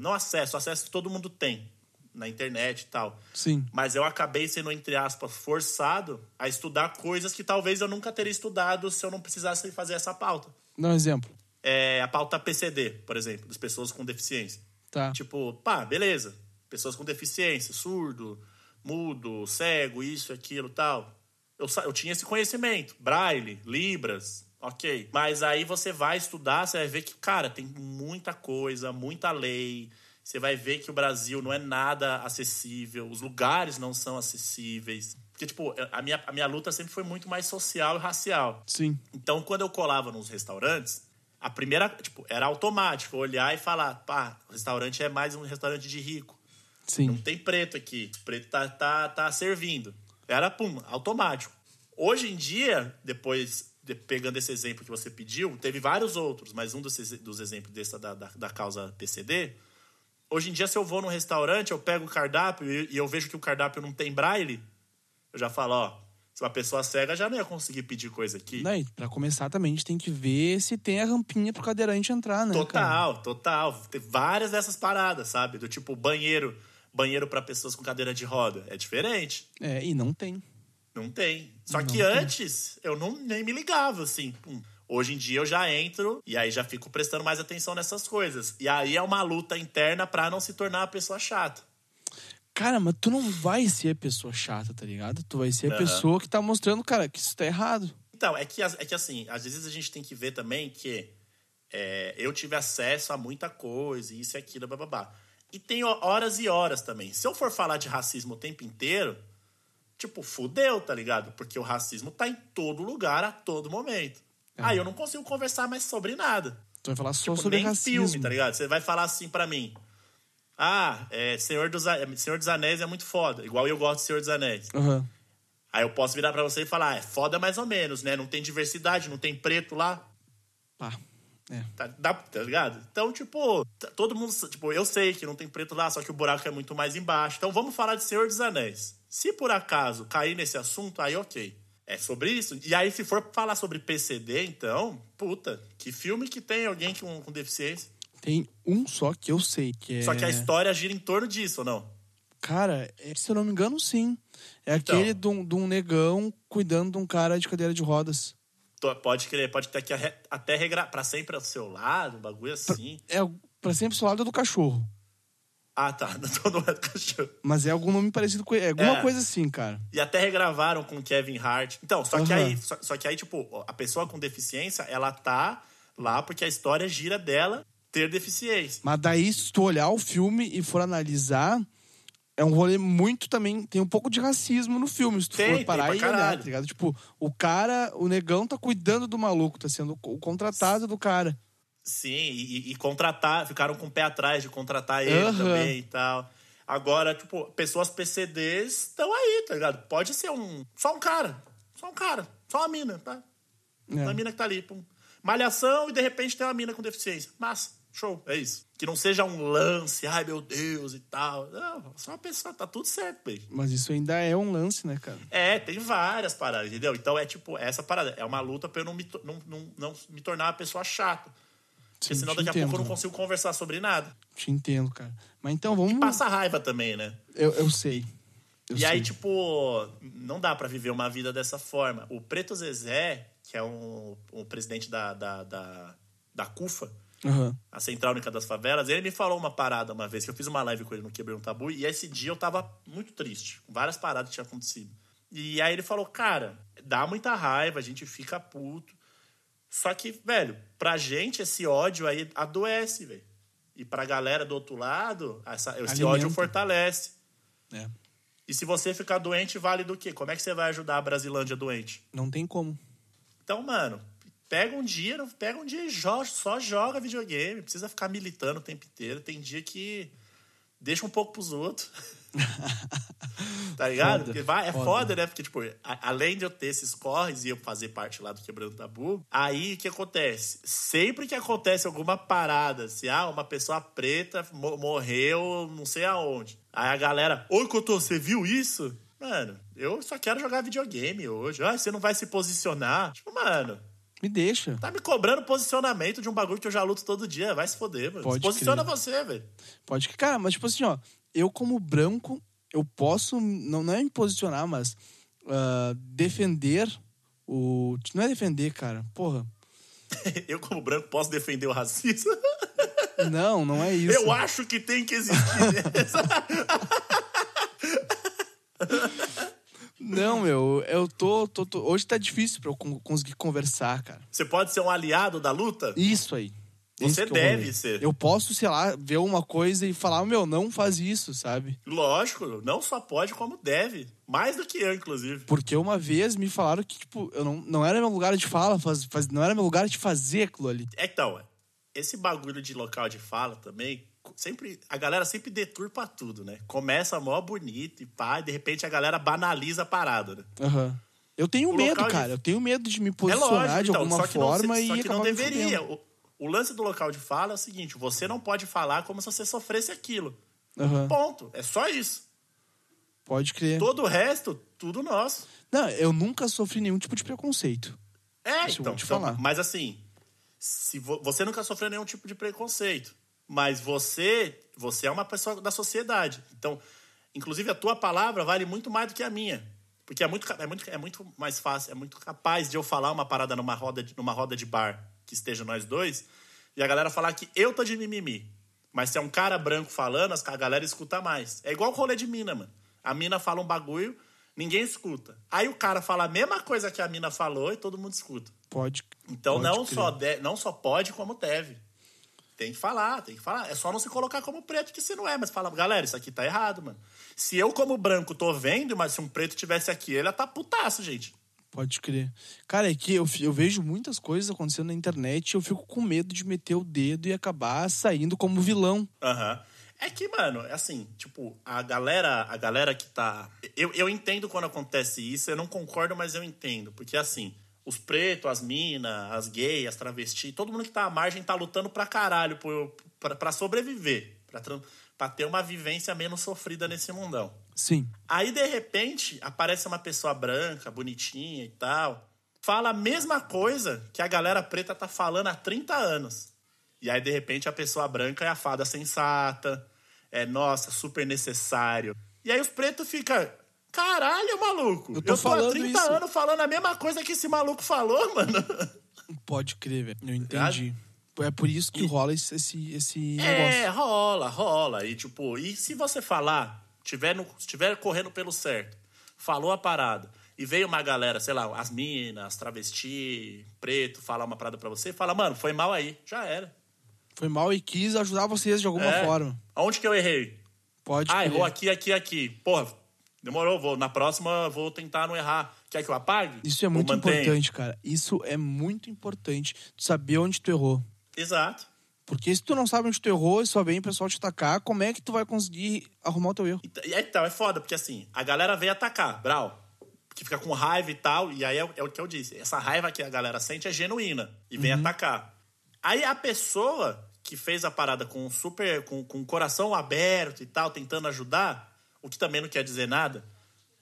Não acesso, acesso todo mundo tem na internet e tal. Sim. Mas eu acabei sendo, entre aspas, forçado a estudar coisas que talvez eu nunca teria estudado se eu não precisasse fazer essa pauta. Dá um exemplo. É a pauta PCD, por exemplo, das pessoas com deficiência. Tá. Tipo, pá, beleza. Pessoas com deficiência, surdo, mudo, cego, isso, aquilo, tal. Eu, eu tinha esse conhecimento. Braille, Libras, ok. Mas aí você vai estudar, você vai ver que, cara, tem muita coisa, muita lei. Você vai ver que o Brasil não é nada acessível, os lugares não são acessíveis. Porque, tipo, a minha, a minha luta sempre foi muito mais social e racial. Sim. Então, quando eu colava nos restaurantes, a primeira, tipo, era automático olhar e falar, pá, o restaurante é mais um restaurante de rico. Não Sim. tem preto aqui. Preto tá, tá, tá servindo. Era, pum, automático. Hoje em dia, depois, de- pegando esse exemplo que você pediu, teve vários outros, mas um dos, dos exemplos dessa da, da, da causa PCD. Hoje em dia, se eu vou num restaurante, eu pego o cardápio e, eu vejo que o cardápio não tem braille, eu já falo, ó, se uma pessoa cega já não ia conseguir pedir coisa aqui. Não, e pra começar também, a gente tem que ver se tem a rampinha pro cadeirante entrar, né? cara? Total, total. Tem várias dessas paradas, sabe? Do tipo banheiro, banheiro para pessoas com cadeira de roda. É diferente. É, e não tem. Não tem. Só Não que tem. antes eu não nem me ligava assim. Pum. Hoje em dia eu já entro e aí já fico prestando mais atenção nessas coisas. E aí é uma luta interna pra não se tornar uma pessoa chata. Cara, mas tu não vai ser a pessoa chata, tá ligado? Tu vai ser a pessoa que tá mostrando, cara, que isso tá errado. Então, é que, é que assim, às vezes a gente tem que ver também que é, eu tive acesso a muita coisa, isso e aquilo, bababá. E tem ho- horas e horas também. Se eu for falar de racismo o tempo inteiro, tipo, fudeu, tá ligado? Porque o racismo tá em todo lugar, a todo momento. Aí eu não consigo conversar mais sobre nada. Tu vai falar só Tipo, sobre nem racismo. filme, tá ligado? Você vai falar assim pra mim. Ah, é, Senhor, dos, A- Senhor dos Anéis é muito foda. Igual eu gosto de Senhor dos Anéis. Aham. Aí eu posso virar pra você e falar, ah, é foda mais ou menos, né? Não tem diversidade, não tem preto lá. Pá. É. Tá, dá- tá ligado? Então, tipo, todo mundo. Tipo, eu sei que não tem preto lá, só que o buraco é muito mais embaixo. Então vamos falar de Senhor dos Anéis. Se por acaso cair nesse assunto, aí ok. É sobre isso. E aí, se for falar sobre PCD, então, puta, que filme que tem alguém com, com deficiência? Tem um só que eu sei, que é... Só que a história gira em torno disso, ou não? Cara, é- se eu não me engano, sim. É Então. aquele de um, de um negão cuidando de um cara de cadeira de rodas. Pode crer, pode ter que até regrar pra sempre ao seu lado, um bagulho assim. É o- pra sempre o lado do cachorro. Ah, tá. Não, não é cachorro. Mas é algum nome parecido com. É alguma É. coisa assim, cara. E até regravaram com Kevin Hart. Então, só que Aham. aí, só, só que aí, tipo, a pessoa com deficiência, ela tá lá porque a história gira dela ter deficiência. Mas daí, se tu olhar o filme e for analisar, é um rolê muito também. Tem um pouco de racismo no filme, se tu Tem, for parar e olhar, tá ligado? Tipo, o cara, o negão tá cuidando do maluco, tá sendo o contratado do cara. Sim, e, e contratar, ficaram com o pé atrás de contratar ele Aham. também e tal. Agora, tipo, pessoas PCDs estão aí, tá ligado? Pode ser um. Só um cara. Só um cara. Só uma mina, tá? É. Uma mina que tá ali. Pum. Malhação e de repente tem uma mina com deficiência. Massa, show, é isso. Que não seja um lance, ai meu Deus e tal. Não, só uma pessoa, tá tudo certo, beijo. Mas isso ainda é um lance, né, cara? É, tem várias paradas, entendeu? Então é tipo, essa parada. É uma luta pra eu não me, não, não, não me tornar uma pessoa chata. Porque Sim, senão te daqui a pouco eu não entendo. consigo conversar sobre nada. Te entendo, cara. Mas então vamos. Passa raiva também, né? Eu, eu sei. Eu e aí, sei. tipo, não dá pra viver uma vida dessa forma. O Preto Zezé, que é um, um presidente da, da, da, da CUFA, Aham. a Central Única das Favelas, ele me falou uma parada uma vez, que eu fiz uma live com ele no Quebrei um Tabu, e esse dia eu tava muito triste, com várias paradas que tinham acontecido. E aí ele falou, cara, dá muita raiva, a gente fica puto. Só que, velho, pra gente esse ódio aí adoece, velho. E pra galera do outro lado, essa, esse Alimenta. ódio fortalece. É. E se você ficar doente, vale do quê? Como é que você vai ajudar a Brasilândia doente? Não tem como. Então, mano, pega um dia, pega um dia e joga, só joga videogame. Precisa ficar militando o tempo inteiro. Tem dia que deixa um pouco pros outros. tá ligado? Foda, Porque vai, é foda. foda. né? Porque, tipo, a- além de eu ter esses corres e eu fazer parte lá do Quebrando Tabu, aí o que acontece? Sempre que acontece alguma parada, assim, ah, uma pessoa preta mo- morreu não sei aonde. Aí a galera, oi, Cotô, você viu isso? Mano, eu só quero jogar videogame hoje. Ah, você não vai se posicionar? Tipo, mano, Me deixa. Tá me cobrando posicionamento de um bagulho que eu já luto todo dia. Vai se foder, mano. Pode se posiciona crer. você, velho. Pode que, cara, mas tipo assim, ó, eu como branco, eu posso, não, não é me posicionar, mas ah, defender o. Não é defender, cara. Porra. Eu, como branco, posso defender o racismo? Não, não é isso. Eu acho que tem que existir. Não, meu, eu tô, tô, tô- Hoje tá difícil pra eu con- conseguir conversar, cara. você pode ser um aliado da luta? Isso aí. Você é deve ser. Eu posso, sei lá, ver uma coisa e falar, meu, não faz isso, sabe? Lógico, não só pode, como deve. Mais do que eu, inclusive. Porque uma vez me falaram que, tipo, eu não, não era meu lugar de fala, faz, faz- não era meu lugar de fazer aquilo ali. Então, esse bagulho de local de fala também, sempre a galera sempre deturpa tudo, né? Começa mó bonito e pá, e de repente a galera banaliza a parada, né? Aham. Eu tenho O medo, local de- cara. Eu tenho medo de me É posicionar lógico, de então, alguma só que não, forma só e que não deveria. O, lance do local de fala é o seguinte: você não pode falar como se você sofresse aquilo. Aham. Ponto. É só isso. Pode crer. Todo o resto, tudo nosso. Não, eu nunca sofri nenhum tipo de preconceito. É, Isso então, te então, falar. mas assim, se vo- você nunca sofreu nenhum tipo de preconceito, mas você, você é uma pessoa da sociedade. Então, inclusive a tua palavra vale muito mais do que a minha, porque é muito é muito, é muito mais fácil, é muito capaz de eu falar uma parada numa roda de, numa roda de bar que esteja nós dois e a galera falar que eu tô de mimimi. Mas se é um cara branco falando, a galera escuta mais. É igual o rolê de mina, mano. A mina fala um bagulho, ninguém escuta. Aí o cara fala a mesma coisa que a mina falou e todo mundo escuta. Pode. Então pode não só, de- não só pode, como deve. Tem que falar, tem que falar. É só não se colocar como preto, que se não é, mas fala, galera, isso aqui tá errado, mano. Se eu, como branco, tô vendo, mas se um preto tivesse aqui, ele ia tá putaço, gente. Pode crer. Cara, é que eu, eu vejo muitas coisas acontecendo na internet e eu fico com medo de meter o dedo e acabar saindo como vilão. Aham. É que, mano, é assim, tipo, a galera, a galera que tá. Eu, eu entendo quando acontece isso, eu não concordo, mas eu entendo. Porque assim, os pretos, as minas, as gays, as travestis, todo mundo que tá à margem tá lutando pra caralho por, pra, pra sobreviver. Pra, pra ter uma vivência menos sofrida nesse mundão. Sim. Aí, de repente, aparece uma pessoa branca, bonitinha e tal, fala a mesma coisa que a galera preta tá falando há 30 anos. E aí, de repente, a pessoa branca é a fada sensata, é, nossa, super necessário. E aí os pretos ficam, caralho, maluco, Eu eu tô tô, falando há 30 isso." anos falando a mesma coisa que esse maluco falou, mano. Pode crer, velho. Eu entendi. É por isso que rola esse, esse, É, negócio. rola, rola. E tipo, e se você falar, tiver, no, tiver correndo pelo certo, falou a parada, e veio uma galera, sei lá, as minas, as travesti, preto, falar uma parada pra você, fala, mano, foi mal aí, já era. Foi mal e quis ajudar vocês de alguma É. forma. Aonde que eu errei? Pode Ah, errou aqui, aqui, aqui. Porra, demorou, vou, na próxima vou tentar não errar. Quer que eu apague? Isso é muito importante, cara. Isso é muito importante. Tu saber onde tu errou. Exato. Porque se tu não sabe onde tu errou e só vem o pessoal te atacar, como é que tu vai conseguir arrumar o teu erro? Então, e aí, Então, é foda, porque assim, a galera vem atacar, Brau. Que fica com raiva e tal, e aí é, o- é o que eu disse. Essa raiva que a galera sente é genuína e vem atacar. Aí a pessoa que fez a parada com super. com, com o coração aberto e tal, tentando ajudar, o que também não quer dizer nada.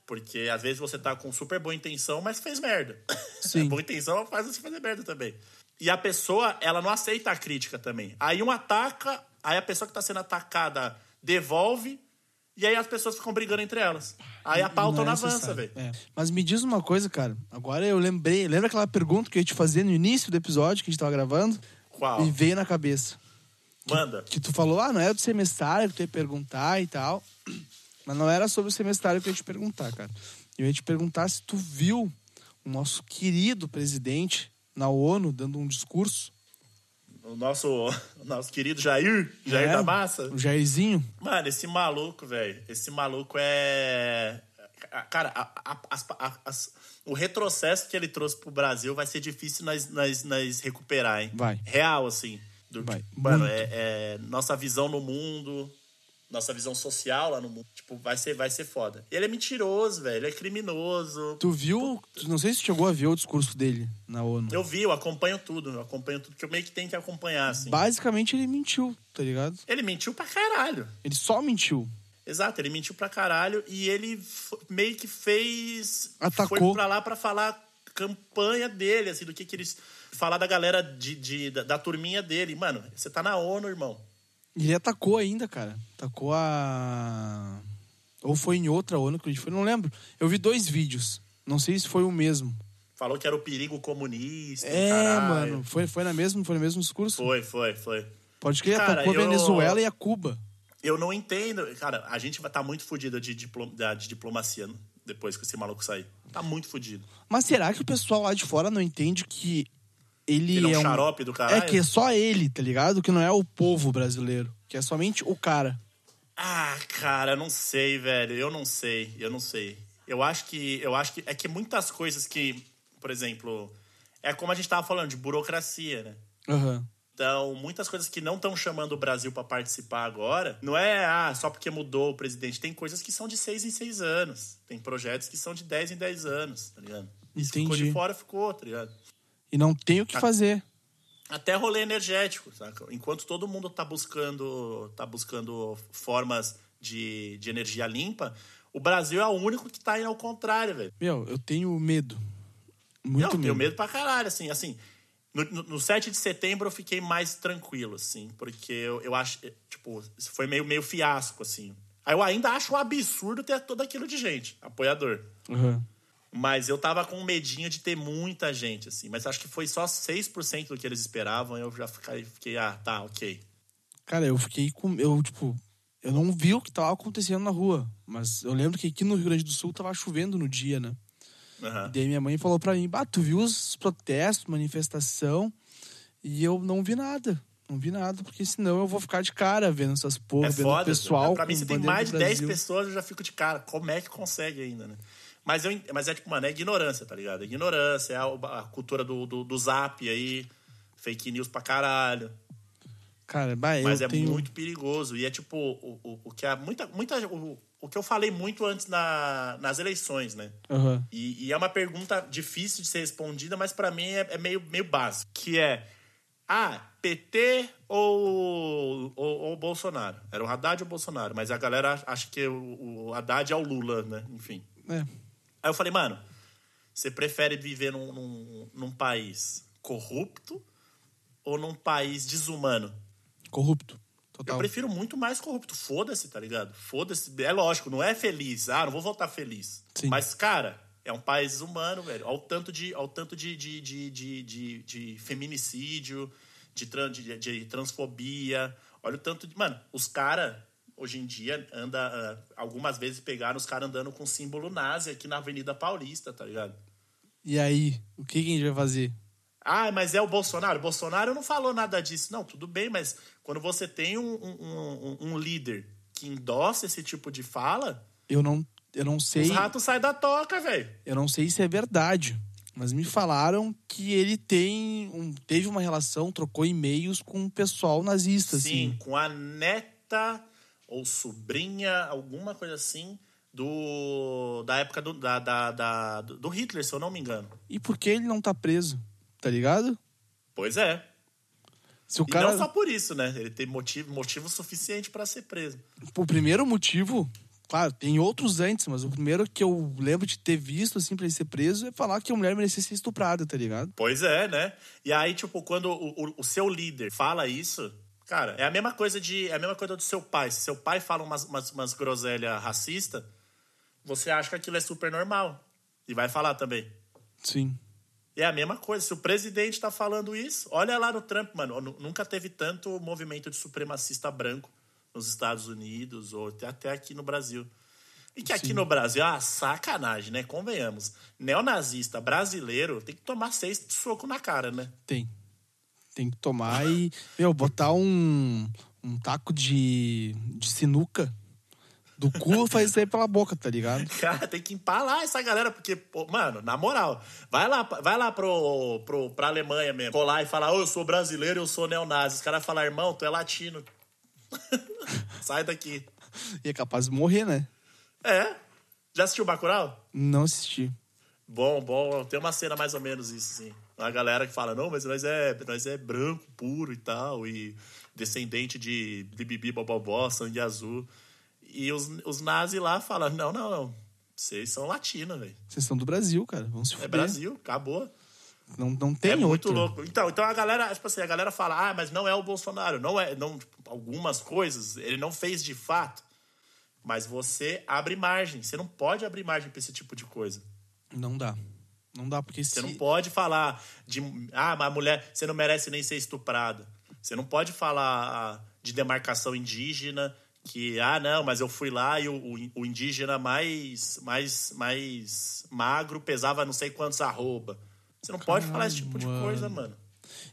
Porque às vezes você tá com super boa intenção, mas fez merda. Sim. boa intenção faz você fazer merda também. E a pessoa, ela não aceita a crítica também. Aí um ataca, aí a pessoa que tá sendo atacada devolve, e aí as pessoas ficam brigando entre elas. Aí a pauta Não não, é avança, velho. É. Mas me diz uma coisa, cara. Agora eu lembrei. Lembra aquela pergunta que eu ia te fazer no início do episódio que a gente tava gravando? Qual? E veio na cabeça. Manda. Que tu falou, ah, não é do semestário que tu ia perguntar e tal. Mas não era sobre o semestário que eu ia te perguntar, cara. Eu ia te perguntar se tu viu o nosso querido presidente na ONU dando um discurso. O nosso, o nosso querido Jair, Jair É, da Massa. O Jairzinho. Mano, esse maluco, velho. Esse maluco é. Cara, a- a- a- as- o retrocesso que ele trouxe pro Brasil vai ser difícil nós, nós, nós recuperar, hein? Vai. Real, assim. Do, Vai. Mano, é, é nossa visão no mundo, nossa visão social lá no mundo. Tipo, vai ser, vai ser foda. Ele é mentiroso, velho. Ele é criminoso. Tu viu? Não sei se chegou a ver o discurso dele na ONU. Eu vi, eu acompanho tudo. Eu acompanho tudo que eu meio que tenho que acompanhar, assim. Basicamente ele mentiu, tá ligado? Ele mentiu pra caralho. Ele só mentiu. Exato, ele mentiu pra caralho e ele meio que fez. Atacou. Foi pra lá pra falar campanha dele, assim, do que que eles. Falar da galera de, de- da, da turminha dele. Mano, você tá na ONU, irmão. Ele atacou ainda, cara. Atacou a. Ou foi em outra ONU que a gente foi, não lembro. Eu vi dois vídeos. Não sei se foi o mesmo. Falou que era o perigo comunista. É, caralho. mano. Foi, foi, na mesmo, foi no mesmo discurso? Foi, foi, foi. Pode que ele Cara, atacou a eu- Venezuela e a Cuba. Eu não entendo. Cara, a gente vai estar muito fudido de, diplo- da- de diplomacia né, depois que esse maluco sair. Tá muito fudido. Mas será que o pessoal lá de fora não entende que ele Ele é é um um xarope do É caralho. que é só ele, tá ligado? Que não é o povo brasileiro, que é somente o cara. Ah, cara, não sei, velho. Eu não sei, eu não sei. Eu acho que. Eu acho que. É que muitas coisas que, por exemplo, é como a gente tava falando, de burocracia, né? Aham. Então, muitas coisas que não estão chamando o Brasil para participar agora, não é ah, só porque mudou o presidente. Tem coisas que são de seis em seis anos. Tem projetos que são de dez em dez anos, tá ligado? E se ficou Entendi. de fora, ficou, tá ligado? E não tem o que fazer. Até rolê energético, saca? Enquanto todo mundo tá buscando, tá buscando formas de, de energia limpa, o Brasil é o único que tá indo ao contrário, velho. Meu, eu tenho medo. Muito eu medo. tenho medo pra caralho, assim, assim. No, no, no 7 de setembro eu fiquei mais tranquilo, assim, porque eu, eu acho, eh, tipo, foi meio, meio fiasco, assim. Aí eu ainda acho um absurdo ter todo aquilo de gente, apoiador. Aham. Mas eu tava com medinho de ter muita gente, assim. Mas acho que foi só 6% do que eles esperavam. Eu já fiquei, fiquei, ah, tá, ok. Cara, eu fiquei com. Eu, tipo, eu não vi o que tava acontecendo na rua. Mas eu lembro que aqui no Rio Grande do Sul tava chovendo no dia, né? Aham. Daí minha mãe falou pra mim: Bah, tu viu os protestos, manifestação? E eu não vi nada. Não vi nada, porque senão eu vou ficar de cara vendo essas porra, É vendo foda. o pessoal. pra mim, se tem mais de 10 Brasil. pessoas, eu já fico de cara. Como é que consegue ainda, né? Mas, eu, mas é tipo, mano, é ignorância, tá ligado? É ignorância, é a, a cultura do, do, do zap aí, fake news pra caralho. Cara, bah, Mas é tenho... muito perigoso. E é tipo, o, o, o que a, muita, muita, o, o que eu falei muito antes na, nas eleições, né? Aham. E, e é uma pergunta difícil de ser respondida, mas pra mim é, é meio, meio básico. Que é, ah, PT ou, ou, ou Bolsonaro? Era o Haddad ou o Bolsonaro? Mas a galera acha que o, o Haddad é o Lula, né? Enfim. É. Aí eu falei, mano, você prefere viver num, num, num país corrupto ou num país desumano? Corrupto. Eu Total. prefiro muito mais corrupto. Foda-se, tá ligado? Foda-se. É lógico, não é feliz. Ah, não vou voltar feliz. Sim. Mas, cara, é um país humano, velho. Ao tanto de, ao tanto de, de, de, de, de, de feminicídio, de, tran- de, de transfobia. Olha o tanto de. Mano, os caras, hoje em dia, anda. ah, algumas vezes pegaram os caras andando com símbolo nazi aqui na Avenida Paulista, tá ligado? E aí, o que, que a gente vai fazer? Ah, mas é o Bolsonaro. O Bolsonaro não falou nada disso. Não, tudo bem, mas quando você tem um, um, um- um líder que endossa esse tipo de fala, Eu não, eu não sei. os ratos saem da toca, velho. Eu não sei se é verdade. Mas me falaram que ele tem um, teve uma relação, trocou e-mails com o pessoal nazista, Sim, assim. com a neta ou sobrinha, alguma coisa assim, do da época do, da, da, da- do Hitler, se eu não me engano. E por que ele não tá preso? Tá ligado? Pois é. Se o E cara. não só por isso, né? Ele tem motivo, motivo suficiente pra ser preso. O primeiro motivo, claro, tem outros antes, mas o primeiro que eu lembro de ter visto, assim, pra ele ser preso é falar que a mulher merecia ser estuprada, tá ligado? Pois é, né? E aí, tipo, quando o, o, o seu líder fala isso, cara, é a mesma coisa de. É a mesma coisa do seu pai. Se seu pai fala umas, umas, umas groselhas racistas, você acha que aquilo é super normal. E vai falar também. Sim. E é a mesma coisa. Se o presidente tá falando isso, olha lá no Trump, mano. nu- Nunca teve tanto movimento de supremacista branco nos Estados Unidos ou até- aqui no Brasil. E que aqui Sim. no Brasil é uma sacanagem, né? Convenhamos. Neonazista brasileiro tem que tomar seis soco na cara, né? Tem. Tem que tomar e, meu, botar um, um taco de, de sinuca do cu faz sair pela boca, tá ligado? Cara, tem que empalar essa galera, porque, pô, mano, na moral, vai lá, vai lá pro, pro, pra Alemanha mesmo, colar e falar, ô, eu sou brasileiro, eu sou neonazi. Os caras falam, irmão, tu é latino. Sai daqui. E é capaz de morrer, né? É. Já assistiu Bacurau? Não assisti. Bom, bom. Tem uma cena mais ou menos isso, sim. Uma galera que fala, não, mas nós é, nós é branco, puro e tal, e descendente de, de bibi bobobó, sangue azul. E os, os nazis lá falam, não, não, não. Vocês são latinos, velho. Vocês são do Brasil, cara. Vamos se É fuder. Brasil, acabou. Não, não tem é muito outro. louco. Então, então a galera, tipo assim, a galera fala, ah, mas não é o Bolsonaro. Não é, não, tipo, algumas coisas ele não fez de fato. Mas você abre margem. Você não pode abrir margem pra esse tipo de coisa. Não dá. Não dá, porque Você se... não pode falar de. Ah, mas a mulher, você não merece nem ser estuprada. Você não pode falar ah, de demarcação indígena, que, ah, não, mas eu fui lá e o, o- indígena mais, mais, mais magro pesava não sei quantos arroba. Você não pode falar esse tipo de Caralho, coisa, mano. mano.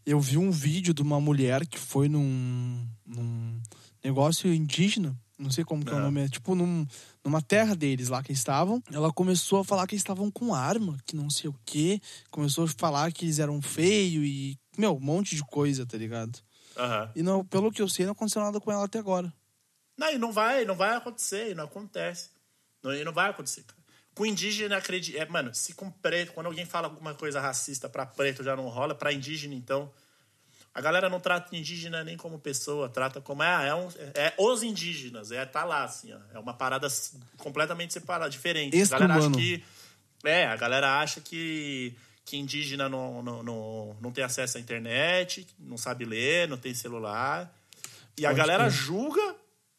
Eu vi um vídeo de uma mulher que foi num, num negócio indígena, não sei como que é o Aham. nome, é tipo num, numa terra deles lá que eles estavam. Ela começou a falar que eles estavam com arma, que não sei o quê. Começou a falar que eles eram feios e, meu, um monte de coisa, tá ligado? Aham. E não, pelo que eu sei, não aconteceu nada com ela até agora. Não, e não vai, não vai acontecer, e não acontece. Não, e não vai acontecer, cara. Com indígena, acredita. É, mano, se com preto, quando alguém fala alguma coisa racista pra preto já não rola, pra indígena, então. A galera não trata indígena nem como pessoa, trata como. Ah, é, um, é os indígenas, é, tá lá, assim, ó. É uma parada completamente separada, diferente. A galera acha Extra-humano. que. É, a galera acha que, que indígena não, não, não, não tem acesso à internet, não sabe ler, não tem celular. E a Pode galera crer. julga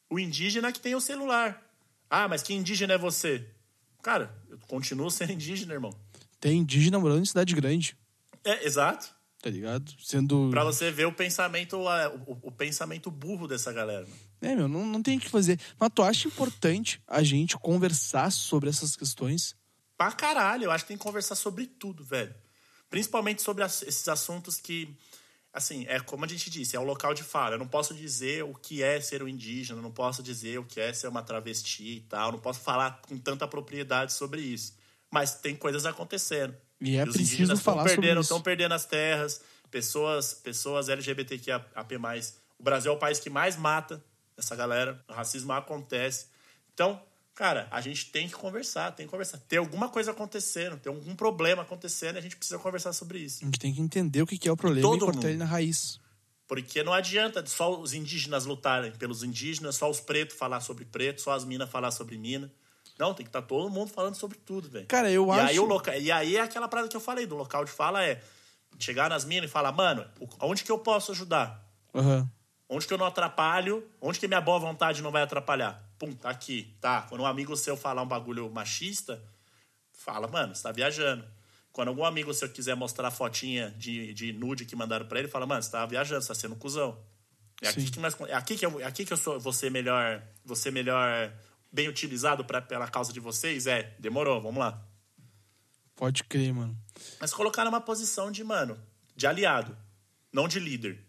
o indígena que tem o celular. Ah, mas que indígena é você? Cara, eu continuo sendo indígena, irmão. Tem indígena morando em cidade grande, É, exato. Tá ligado? Sendo. Pra você ver o pensamento, o, o pensamento burro dessa galera. É, meu, não, não tem o que fazer. Mas tu acha importante a gente conversar sobre essas questões? Pra caralho, eu acho que tem que conversar sobre tudo, velho. Principalmente sobre as- esses assuntos que, assim, é como a gente disse, é o local de fala. Eu não posso dizer o que é ser um indígena, eu não posso dizer o que é ser uma travesti e tal, eu não posso falar com tanta propriedade sobre isso. Mas tem coisas acontecendo. E é os preciso falar sobre isso. Estão perdendo as terras, pessoas, pessoas LGBTQAP+. O Brasil é o país que mais mata essa galera. O racismo acontece. Então, cara, a gente tem que conversar, tem que conversar. Tem alguma coisa acontecendo, tem algum problema acontecendo e a gente precisa conversar sobre isso. A gente tem que entender o que que é o problema Todo e cortar mundo. ele na raiz. Porque não adianta só os indígenas lutarem pelos indígenas, só os pretos falar sobre preto, só as minas falar sobre mina. Não, tem que estar todo mundo falando sobre tudo, velho. Cara, eu e acho. Aí o loca... E aí é aquela parada que eu falei, do local de fala é chegar nas minas e falar, mano, onde que eu posso ajudar? Aham. Onde que eu não atrapalho? Onde que minha boa vontade não vai atrapalhar? Pum, tá aqui, tá. Quando um amigo seu falar um bagulho machista, fala, mano, você tá viajando. Quando algum amigo seu quiser mostrar a fotinha de, de nude que mandaram pra ele, fala, mano, você tá viajando, você tá sendo cuzão. É aqui que, nós, é aqui que eu, é aqui que eu sou, ser melhor, ser melhor, bem utilizado pra, pela causa de vocês? É, demorou, vamos lá. Pode crer, mano. Mas colocar numa posição de, mano, de aliado, não de líder.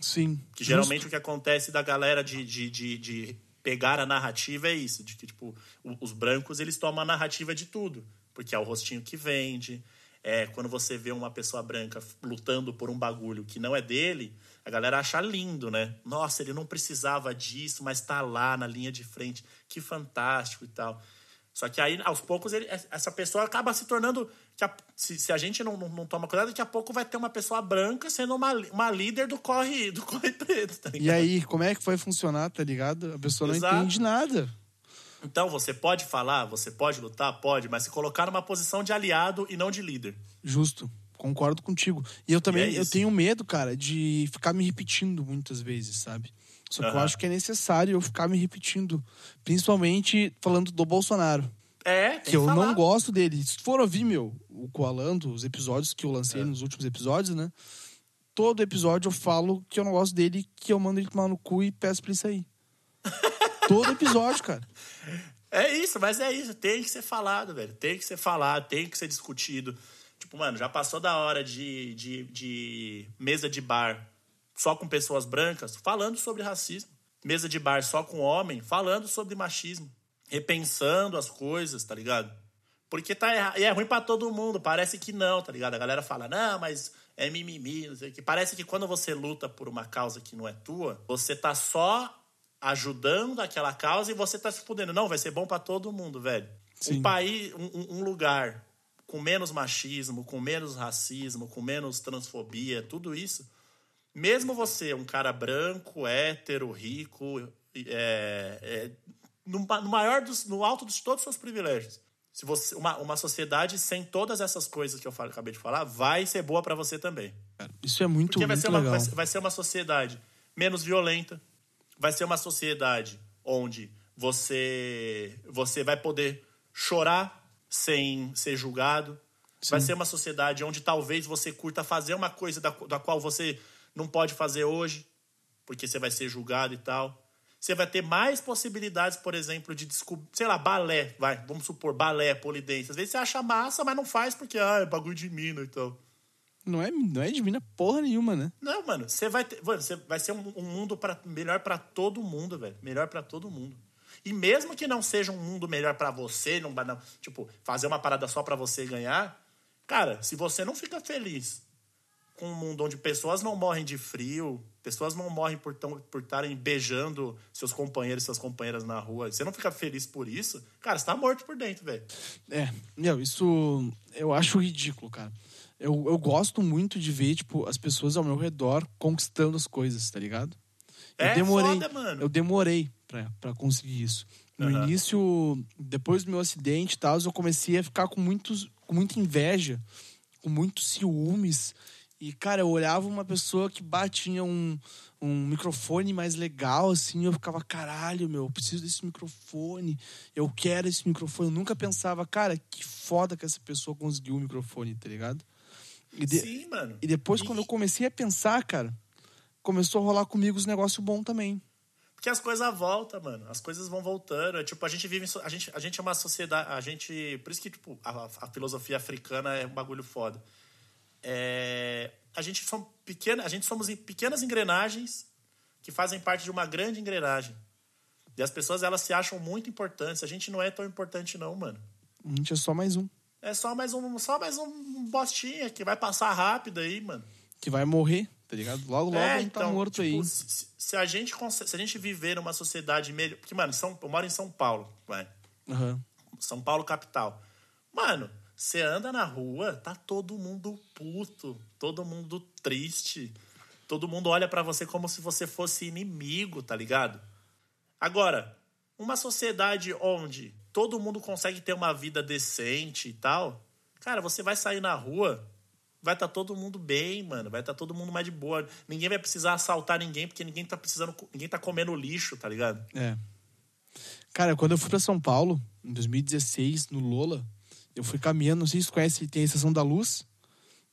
Sim. Que geralmente o que acontece da galera de, de, de, de pegar a narrativa é isso. De que, tipo, os brancos, eles tomam a narrativa de tudo. Porque é o rostinho que vende. É quando você vê uma pessoa branca lutando por um bagulho que não é dele, a galera acha lindo, né? Nossa, ele não precisava disso, mas tá lá na linha de frente. Que fantástico e tal. Só que aí, aos poucos, ele- essa pessoa acaba se tornando. a- se, se a gente não, não, não toma cuidado, daqui a pouco vai ter uma pessoa branca sendo uma, uma líder do corre, do corre preto, tá ligado? E aí, como é que vai funcionar, tá ligado? A pessoa Exato. não entende nada. Então, você pode falar, você pode lutar? Pode, mas se colocar numa posição de aliado e não de líder. Justo. Concordo contigo. E eu também E é eu tenho medo, cara, de ficar me repetindo muitas vezes, sabe? Só que eu Aham. acho que é necessário eu ficar me repetindo. Principalmente falando do Bolsonaro. É, tem Que eu falar. não gosto dele. Se for ouvir, meu, o Coalando, os episódios que eu lancei É. nos últimos episódios, né? Todo episódio eu falo que eu não gosto dele, que eu mando ele tomar no cu e peço pra ele sair. Todo episódio, cara. É isso, mas é isso. Tem que ser falado, velho. Tem que ser falado, tem que ser discutido. Tipo, mano, já passou da hora de, de, de mesa de bar só com pessoas brancas falando sobre racismo. Mesa de bar só com homem falando sobre machismo. Repensando as coisas, tá ligado? Porque tá errado. E é ruim pra todo mundo. Parece que não, tá ligado? A galera fala, não, mas é mimimi, não sei o que. Parece que quando você luta por uma causa que não é tua, você tá só ajudando aquela causa e você tá se fudendo. Não, vai ser bom pra todo mundo, velho. Sim. Um país, um- um, lugar com menos machismo, com menos racismo, com menos transfobia, tudo isso. Mesmo você, um cara branco, hétero, rico, é, é, no, no maior dos, no alto de todos os seus privilégios. Se você, uma, uma sociedade sem todas essas coisas que eu falo- acabei de falar, vai ser boa pra você também. Isso é muito, Porque vai muito ser, uma, legal. vai, vai ser uma sociedade menos violenta, vai ser uma sociedade onde você, você vai poder chorar sem ser julgado. Vai ser uma sociedade onde talvez você curta fazer uma coisa da, da qual você não pode fazer hoje, porque você vai ser julgado e tal. Você vai ter mais possibilidades, por exemplo, de descobrir, sei lá, balé, vai, vamos supor, balé, polidense. Às vezes você acha massa, mas não faz porque, ah, é bagulho de mina e tal. Não é, não é divina porra nenhuma, né? Não, mano, você vai ter, mano, você vai ser um, um mundo para melhor pra todo mundo, velho. Melhor pra todo mundo. E mesmo que não seja um mundo melhor pra você, não, não tipo, fazer uma parada só pra você ganhar, cara, se você não fica feliz com um mundo onde pessoas não morrem de frio, pessoas não morrem por estarem beijando seus companheiros e suas companheiras na rua, você não fica feliz por isso, cara, você tá morto por dentro, velho. É, meu, isso eu acho ridículo, cara. Eu, eu gosto muito de ver, tipo, as pessoas ao meu redor conquistando as coisas, tá ligado? Eu É demorei, foda, mano. Eu demorei pra, pra conseguir isso. No Aham. início, depois do meu acidente e tal, eu comecei a ficar com, muitos, com muita inveja, com muitos ciúmes. E, cara, eu olhava uma pessoa que batia um, um microfone mais legal, assim, eu ficava, caralho, meu, eu preciso desse microfone, eu quero esse microfone. Eu nunca pensava, cara, que foda que essa pessoa conseguiu o microfone, tá ligado? E, de- Sim, mano. e depois, E- quando eu comecei a pensar, cara, começou a rolar comigo os negócios bons também. Porque as coisas voltam, mano. As coisas vão voltando. É, tipo, a gente vive. A gente, a gente é uma sociedade. A gente. Por isso que, tipo, a, a filosofia africana é um bagulho foda. É, a gente são pequena, a gente somos pequenas engrenagens que fazem parte de uma grande engrenagem. E as pessoas elas se acham muito importantes. A gente não é tão importante, não, mano. A gente é só mais um. É só mais um, só mais um bostinha que vai passar rápido aí, mano. Que vai morrer, tá ligado? Logo, logo É, a gente tá morto tipo, aí. Se, se a gente se a gente viver numa sociedade melhor, porque mano, São, eu moro em São Paulo, vai. Aham. São Paulo capital. Mano, você anda na rua, tá todo mundo puto, todo mundo triste. Todo mundo olha pra você como se você fosse inimigo, tá ligado? Agora, uma sociedade onde todo mundo consegue ter uma vida decente e tal, cara, você vai sair na rua, vai estar todo mundo bem, mano, vai estar todo mundo mais de boa. Ninguém vai precisar assaltar ninguém porque ninguém tá precisando, ninguém tá comendo lixo, tá ligado? É. Cara, quando eu fui pra São Paulo, em 2016, no Lola, eu fui caminhando, não sei se você conhece, tem a Estação da Luz.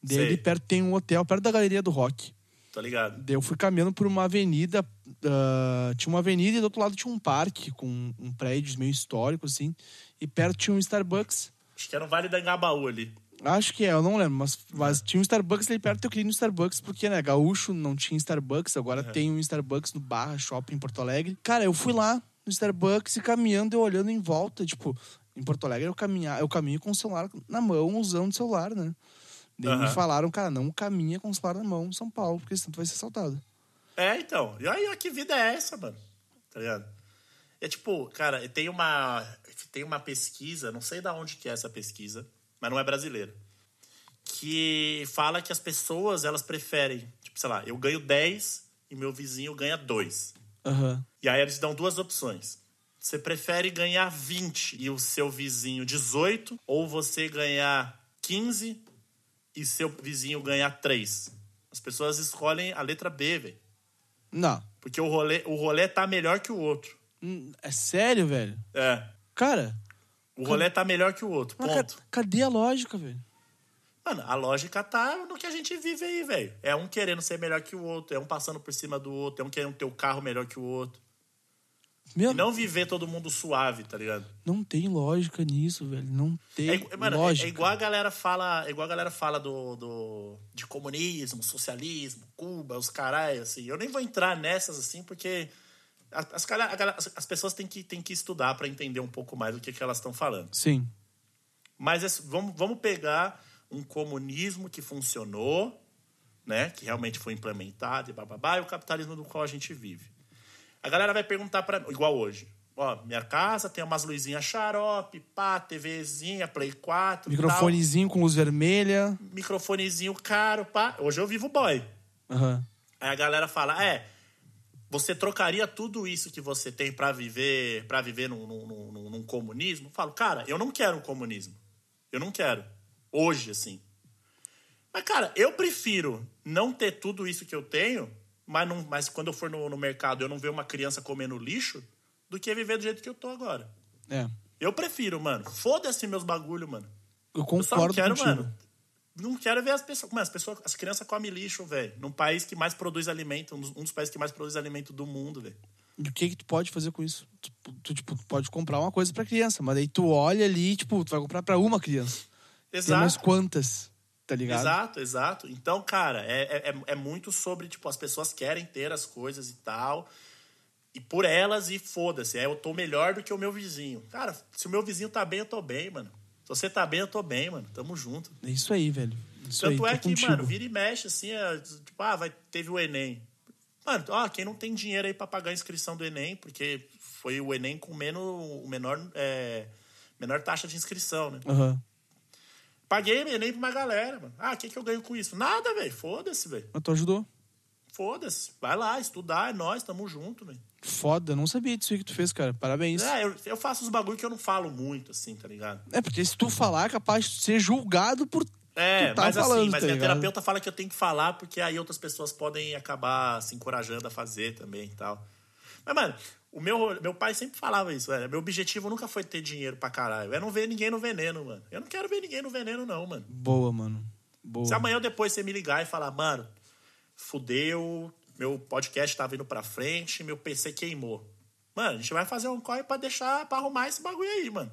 Daí ali perto tem um hotel, perto da Galeria do Rock. Tá ligado? Eu fui caminhando por uma avenida. ah, tinha uma avenida e do outro lado tinha um parque com um prédio meio histórico, assim. E perto tinha um Starbucks. Acho que era no Vale da Engabaú ali. Acho que é, eu não lembro, mas, mas tinha um Starbucks ali perto, eu queria ir no Starbucks, porque, né, gaúcho não tinha Starbucks, agora tem um Starbucks no Barra Shopping em Porto Alegre. Cara, eu fui lá no Starbucks e caminhando e olhando em volta, tipo, em Porto Alegre eu, caminhar, eu caminho com o celular na mão, usando o celular, né? Daí me Aham. falaram, cara, não caminha com o celular na mão em São Paulo, porque senão tu vai ser assaltado. É, então. E aí, que vida é essa, mano? Tá ligado? É tipo, cara, tem uma, tem uma pesquisa, não sei da onde que é essa pesquisa, mas não é brasileira, que fala que as pessoas, elas preferem, tipo, sei lá, eu ganho 10 e meu vizinho ganha 2. Aham. E aí eles dão duas opções. Você prefere ganhar 20 e o seu vizinho 18, ou você ganhar 15 e seu vizinho ganhar 3? As pessoas escolhem a letra B, velho. Não. Porque o rolê, o rolê tá melhor que o outro. Hum, É sério, velho? É. Cara, O rolê tá melhor que o outro. mas Ponto. ca- cadê a lógica, velho? Mano, a lógica tá no que a gente vive aí, velho. É um querendo ser melhor que o outro, é um passando por cima do outro, é um querendo ter o carro melhor que o outro. Meu, E não viver todo mundo suave, tá ligado? não tem lógica nisso, velho. Não tem É, mano, é- lógica. é igual a galera fala, é igual a galera fala do, do de comunismo, socialismo, Cuba, os caralho, assim. Eu nem vou entrar nessas assim, porque as, as, as- as pessoas têm que, têm que estudar pra entender um pouco mais do que, que elas estão falando. Sim. Mas esse- vamos, vamos pegar um comunismo que funcionou, né? Que realmente foi implementado e bababá, e o capitalismo do qual a gente vive. A galera vai perguntar para igual hoje. Ó, minha casa tem umas luzinhas xarope, pá, TVzinha, Play 4, Microfonezinho com luz vermelha. tal, microfonezinho caro, pá. Hoje eu vivo boy. Aham. Aí a galera fala: "É, você trocaria tudo isso que você tem pra viver, para viver num, num- num- num comunismo?" Eu falo: "Cara, eu não quero um comunismo. Eu não quero. Hoje assim. Mas cara, eu prefiro não ter tudo isso que eu tenho, mas, não, mas quando eu for no, no mercado eu não ver uma criança comendo lixo, do que viver do jeito que eu tô agora. É. Eu prefiro, mano. Foda-se meus bagulho, mano. Eu Eu só não concordo quero, contigo. mano. Não quero ver as pessoas. Mano, as pessoas, as crianças comem lixo, velho. Num país que mais produz alimento, um dos, um dos países que mais produz alimento do mundo, velho. E o que que tu pode fazer com isso? Tu, tu, tipo, tu pode comprar uma coisa pra criança, mas daí tu olha ali, tipo, tu vai comprar pra uma criança. Tem Exato. mais quantas? Tá ligado? Exato, exato. Então, cara, é, é, é muito sobre, tipo, as pessoas querem ter as coisas e tal. E por elas, e foda-se. É, eu tô melhor do que o meu vizinho. Cara, se o meu vizinho tá bem, eu tô bem, mano. Se você tá bem, eu tô bem, mano. Tamo junto. É isso aí, velho. Isso Tanto aí, é que, contigo. mano, vira e mexe, assim, é, tipo, ah, vai, teve o Enem. Mano, ó, quem não tem dinheiro aí pra pagar a inscrição do Enem, porque foi o Enem com menos, o menor, é, menor taxa de inscrição, né? Aham. Paguei Enem pra uma galera, mano. Ah, o que, que eu ganho com isso? Nada, velho. Foda-se, velho. Mas tu ajudou. Foda-se. Vai lá, estudar, é nós, tamo junto, velho. Foda, não sabia disso aí que tu fez, cara. Parabéns. É, É, eu, eu faço os bagulho que eu não falo muito, assim, tá ligado? porque se tu falar, é capaz de ser julgado por. É, Tu tá mas falando, assim, mas tá minha ligado? terapeuta fala que eu tenho que falar, porque aí outras pessoas podem acabar se encorajando a fazer também e tal. Mas, mano, o meu, meu pai sempre falava isso, velho. Meu objetivo nunca foi ter dinheiro pra caralho. É não ver ninguém no veneno, mano. Eu não quero ver ninguém no veneno, não, mano. Boa, mano. Boa. Se amanhã ou depois você me ligar e falar, mano, fudeu, meu podcast tá vindo pra frente, meu PC queimou. Mano, a gente vai fazer um corre pra deixar, pra arrumar esse bagulho aí, mano.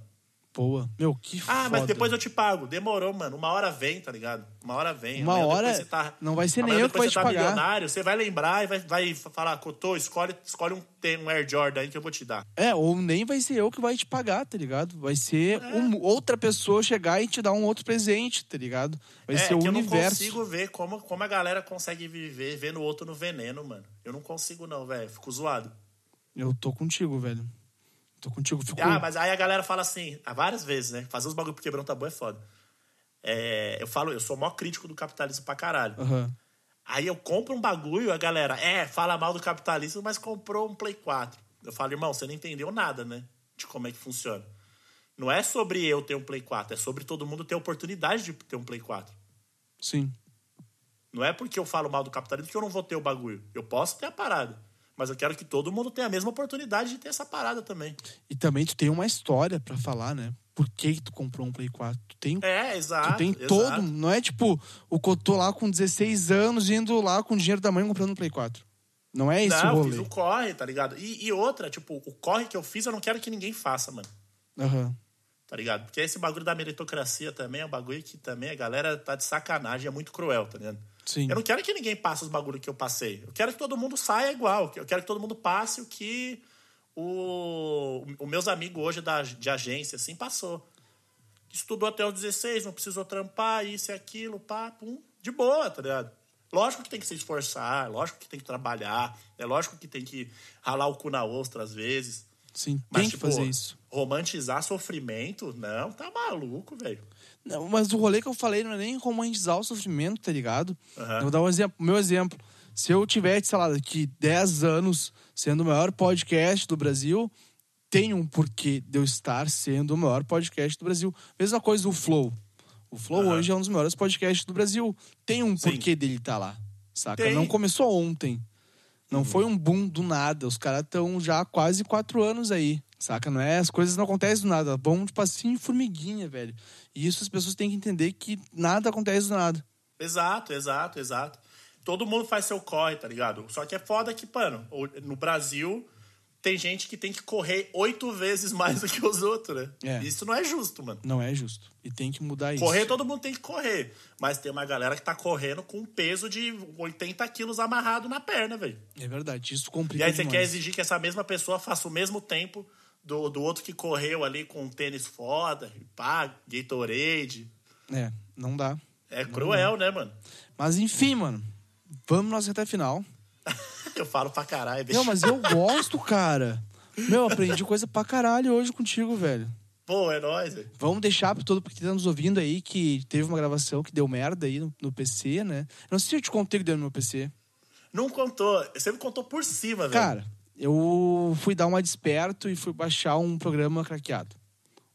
Boa. Meu, que Ah, foda. mas depois eu te pago. Demorou, mano. Uma hora vem, tá ligado? Uma hora vem. Uma Amanhã hora depois você tá- não vai ser nem amanhã eu que depois vai você te tá pagar. milionário, você vai lembrar e vai, vai falar, Cotô, escolhe, escolhe um, um Air Jordan aí que eu vou te dar. É, ou nem vai ser eu que vai te pagar, tá ligado? Vai ser É. um- outra pessoa chegar e te dar um outro presente, tá ligado? Vai é ser o que eu não universo. consigo ver como, como a galera consegue viver vendo o outro no veneno, mano. Eu não consigo não, velho. Fico zoado. Eu tô contigo, velho. Tô contigo. Fico... Ah, mas aí a galera fala assim, há várias vezes, né? Fazer os bagulho um tabu é foda. É, eu falo, eu sou o maior crítico do capitalismo pra caralho. Aham. Aí eu compro um bagulho, a galera, é, fala mal do capitalismo, mas comprou um Play 4. Eu falo, irmão, você não entendeu nada, né? De como é que funciona. Não é sobre eu ter um Play 4, é sobre todo mundo ter a oportunidade de ter um Play 4. Sim. Não é porque eu falo mal do capitalismo que eu não vou ter o bagulho. Eu posso ter a parada. Mas eu quero que todo mundo tenha a mesma oportunidade de ter essa parada também. E também tu tem uma história pra falar, né? Por que, que tu comprou um Play 4? Tu tem, É, exato. tu tem exato. todo. Não é tipo o Cotô lá com 16 anos indo lá com o dinheiro da mãe comprando um Play 4. Não é esse Não, eu rolê. fiz o corre, tá ligado? E, e outra, tipo, o corre que eu fiz eu não quero que ninguém faça, mano. Aham. Tá ligado? Porque esse bagulho da meritocracia também é um bagulho que também a galera tá de sacanagem, é muito cruel, tá ligado? Sim. Eu não quero que ninguém passe os bagulhos que eu passei. Eu quero que todo mundo saia igual. Eu quero que todo mundo passe o que o, o meus amigos hoje da, de agência, assim, passou. Estudou até os 16, não precisou trampar, isso e aquilo, pá, pum. De boa, tá ligado? Lógico que tem que se esforçar, lógico que tem que trabalhar, é lógico que tem que ralar o cu na ostra às vezes. Sim, Mas, tem que tipo, fazer isso. romantizar sofrimento, não, tá maluco, velho. Mas o rolê que eu falei não é nem romantizar o sofrimento, tá ligado? Aham. Eu vou dar um exemplo. Meu exemplo. Se eu tivesse, sei lá, daqui 10 anos sendo o maior podcast do Brasil, tem um porquê de eu estar sendo o maior podcast do Brasil. Mesma coisa o Flow. O Flow Aham. hoje é um dos maiores podcasts do Brasil. Tem um Sim. porquê dele estar lá, saca? Tem. Uhum. Não começou ontem. Não foi um boom do nada. Os caras estão já há quase quatro anos aí, saca? Não é? As coisas não acontecem do nada. Bom, tipo assim, formiguinha, velho. E isso as pessoas têm que entender que nada acontece do nada. Exato, exato, exato. Todo mundo faz seu corre, tá ligado? Só que é foda que, mano, no Brasil tem gente que tem que correr oito vezes mais do que os outros, né? É. Isso não é justo, mano. Não é justo. E tem que mudar isso. Correr, todo mundo tem que correr. Mas tem uma galera que tá correndo com um peso de 80 quilos amarrado na perna, velho. É verdade, isso E complica aí você demais. quer exigir que essa mesma pessoa faça o mesmo tempo do, do outro que correu ali com um tênis foda, pá, Gatorade. É, não dá. É cruel, né, mano? Mas enfim, mano. Vamos nós até a final. Eu falo pra caralho, bicho. Não, mas eu gosto, cara. Meu, aprendi coisa pra caralho hoje contigo, velho. Pô, é nóis, velho. Vamos deixar pra todo porque tá nos ouvindo aí que teve uma gravação que deu merda aí no, no PC, né? Não sei se eu te contei que deu no meu PC. Não contou. Você me contou por cima, velho. Cara, eu fui dar uma desperto e fui baixar um programa craqueado.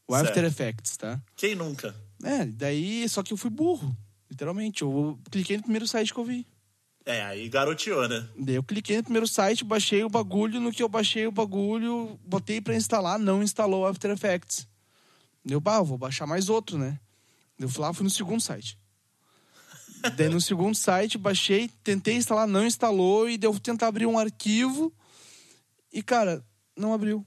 O Certo. After Effects, tá? Quem nunca? É, daí, só que eu fui burro, literalmente. Eu cliquei no primeiro site que eu vi. É, aí garoteou, né? Daí eu cliquei no primeiro site, baixei o bagulho, no que eu baixei o bagulho, botei pra instalar, não instalou o After Effects. Deu, bah, eu vou baixar mais outro, né? Eu fui lá, fui no segundo site. Daí no segundo site, baixei, tentei instalar, não instalou, e deu tentar abrir um arquivo. E, cara, não abriu.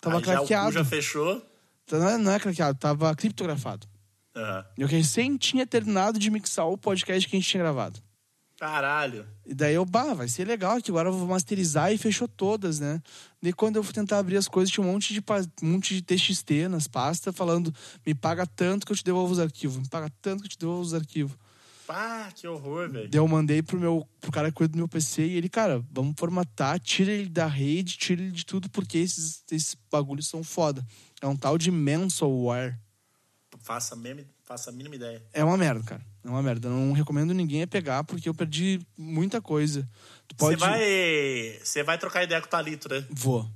Tava aí já craqueado. já fechou. Não é, não é craqueado, tava criptografado. Aham. Eu recém tinha terminado de mixar o podcast que a gente tinha gravado. Caralho. E daí eu, bah, vai ser legal, que agora eu vou masterizar e fechou todas, né? Daí quando eu fui tentar abrir as coisas, tinha um monte de, um monte de TXT nas pastas falando, me paga tanto que eu te devolvo os arquivos, me paga tanto que eu te devolvo os arquivos. Pá, que horror, velho. Eu mandei pro, meu, pro cara que cuida do meu PC e ele, cara, vamos formatar, tira ele da rede, tira ele de tudo, porque esses, esses bagulhos são foda. É um tal de Mansleware. Faça, meme, faça a mínima ideia. É uma merda, cara. É uma merda. Eu não recomendo ninguém a pegar, porque eu perdi muita coisa. Você pode. vai. Você vai trocar ideia com o Talito, né? Vou.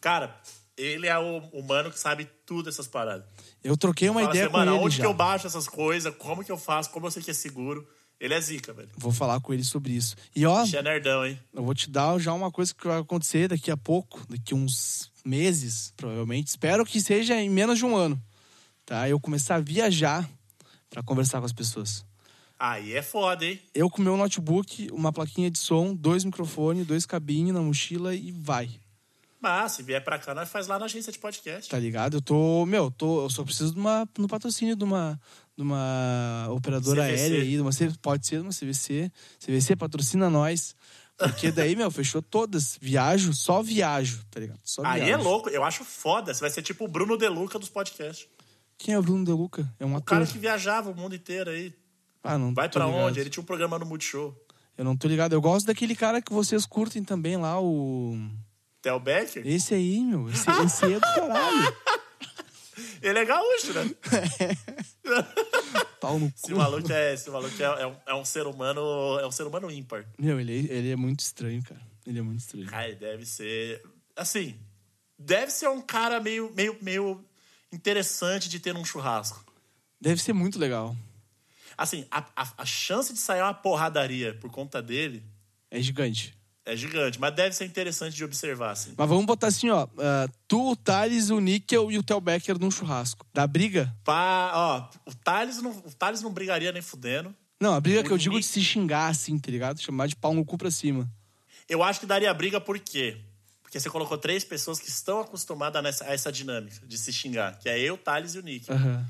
Cara, ele é o humano que sabe tudo dessas paradas. Eu troquei uma Fala ideia assim, com mano, ele onde já. que eu baixo essas coisas? Como que eu faço? Como eu sei que é seguro? Ele é zica, velho. Vou falar com ele sobre isso. E ó, Bicho é nerdão, hein? eu vou te dar já uma coisa que vai acontecer daqui a pouco, daqui uns meses, provavelmente. Espero que seja em menos de um ano. Tá? Eu começar a viajar pra conversar com as pessoas. Aí é foda, hein? Eu com meu notebook, uma plaquinha de som, dois microfones, dois cabinhos na mochila e vai. Mas se vier pra cá, nós faz lá na agência de podcast. Tá ligado? Eu tô, meu, tô, eu só preciso de uma no patrocínio de uma de uma operadora CVC. aérea aí, de uma pode ser uma CVC. CVC patrocina nós. Porque daí, meu, fechou todas. Viajo, só viajo, tá ligado? Só Aí viajo. é louco, eu acho foda. Você vai ser tipo o Bruno Deluca dos podcasts. Quem é o Bruno De Luca? É um O ator. cara que viajava o mundo inteiro aí. Ah, não Vai pra ligado. onde? Ele tinha um programa no Multishow. Eu não tô ligado. Eu gosto daquele cara que vocês curtem também lá, o Theo Becker? esse aí, meu. Esse, esse aí é do caralho. Ele é gaúcho, né? Pau no Esse cu. maluco, é, esse maluco é, é um, é um ser humano. É um ser humano ímpar. Meu, ele, ele é muito estranho, cara. Ele é muito estranho. Cara, ele deve ser. Assim, deve ser um cara meio, meio, meio interessante de ter num churrasco. Deve ser muito legal. Assim, a, a, a chance de sair uma porradaria por conta dele É gigante. É gigante, mas deve ser interessante de observar, assim. Mas vamos botar assim, ó. ah, tu, o Thales, o Níquel e o Theo Becker num churrasco. Da briga? Pá, ó, o Thales não, o Thales não brigaria nem fudendo. Não, a briga O que eu digo Ni- de se xingar assim, tá ligado? Chamar de pau no cu pra cima. Eu acho que daria briga por quê? Porque você colocou três pessoas que estão acostumadas nessa, a essa dinâmica de se xingar, que é eu, o Thales e o Nick. Aham.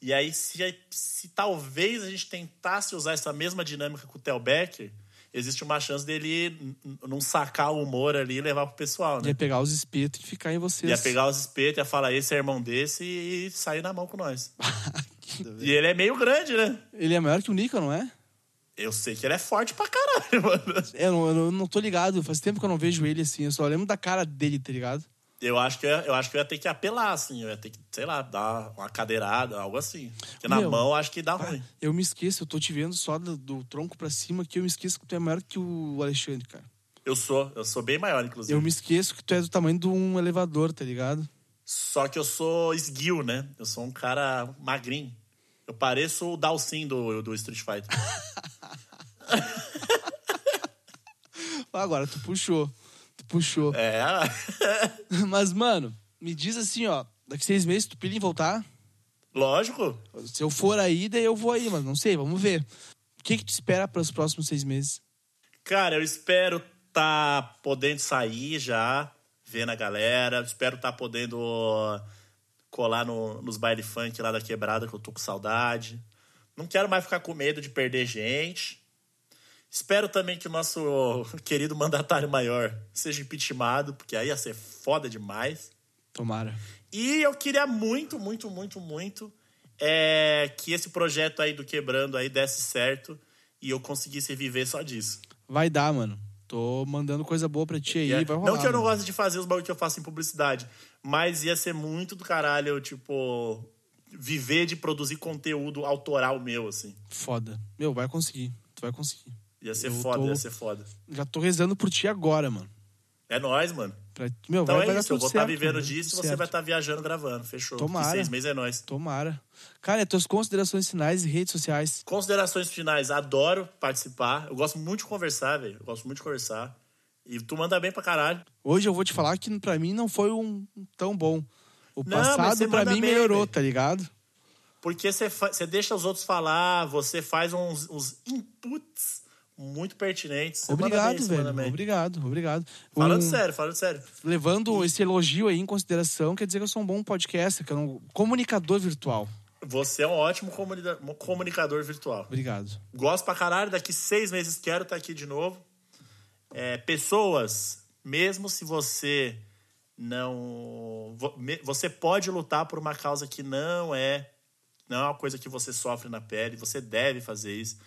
E aí, se, se talvez a gente tentasse usar essa mesma dinâmica com o Theo Becker, existe uma chance dele não sacar o humor ali e levar pro pessoal, né? Ia pegar os espetos e ficar em vocês. Ia pegar os espetos, ia falar, esse é irmão desse e sair na mão com nós. e ele é meio grande, né? Ele é maior que o Níquel, não é? Eu sei que ele é forte pra caralho, mano. É, Eu não, eu não tô ligado. Faz tempo que eu não vejo ele assim. Eu só lembro da cara dele, tá ligado? Eu acho, que eu, ia- eu acho que eu ia ter que apelar, assim. Eu ia ter que, sei lá, dar uma cadeirada, algo assim. Porque na Meu, mão eu acho que dá ruim. Eu me esqueço, eu tô te vendo só do, do tronco pra cima que eu me esqueço que tu é maior que o Alexandre, cara. Eu sou, eu sou bem maior, inclusive. Eu me esqueço que tu é do tamanho de um elevador, tá ligado? Só que eu sou esguio, né? Eu sou um cara magrinho. Eu pareço o Dalsin do, do Street Fighter. Agora tu puxou. Puxou. é. Mas, mano, me diz assim, ó. Daqui seis meses tu pilha em voltar? Lógico. Se eu for aí, daí eu vou aí, mas não sei, vamos ver. O que que tu espera para os próximos seis meses? Cara, eu espero tá podendo sair já, vendo a galera. Espero tá podendo colar no- nos baile funk lá da quebrada, que eu tô com saudade. Não quero mais ficar com medo de perder gente. Espero também que o nosso querido mandatário maior seja impeachmentado, porque aí ia ser foda demais. Tomara. E eu queria muito, muito, muito, muito é, que esse projeto aí do Quebrando aí desse certo e eu conseguisse viver só disso. Vai dar, mano. Tô mandando coisa boa pra ti aí, É, vai rolar. não que eu não gosto de fazer os bagulho que eu faço em publicidade, mas ia ser muito do caralho, tipo, viver de produzir conteúdo autoral meu, assim. Foda. Meu, vai conseguir. Tu vai conseguir. Ia ser Eu foda, tô- ia ser foda. Já tô rezando por ti agora, mano. É nóis, mano. Pra... Meu, Então vai, vai é dar isso, eu vou estar certo, vivendo mano. disso e você vai estar viajando gravando, fechou. Tomara. Seis meses é nóis. Tomara. Cara, e tuas considerações finais e redes sociais. Considerações finais, adoro participar. Eu gosto muito de conversar, velho. Eu gosto muito de conversar. E tu manda bem pra caralho. Hoje eu vou te falar que pra mim não foi um tão bom. O Não, passado pra mim bem, melhorou, velho. tá ligado? Porque você, fa- deixa os outros falar, você faz uns, uns inputs muito pertinentes. Obrigado, velho. Obrigado, obrigado. Falando Um- sério, falando sério. Levando esse elogio aí em consideração, quer dizer que eu sou um bom podcaster, que é um comunicador virtual. Você é um ótimo comunica- comunicador virtual. Obrigado. Gosto pra caralho. Daqui seis meses quero estar aqui de novo. É, pessoas, mesmo se você não. Você pode lutar por uma causa que não é. Não é uma coisa que você sofre na pele. Você deve fazer isso.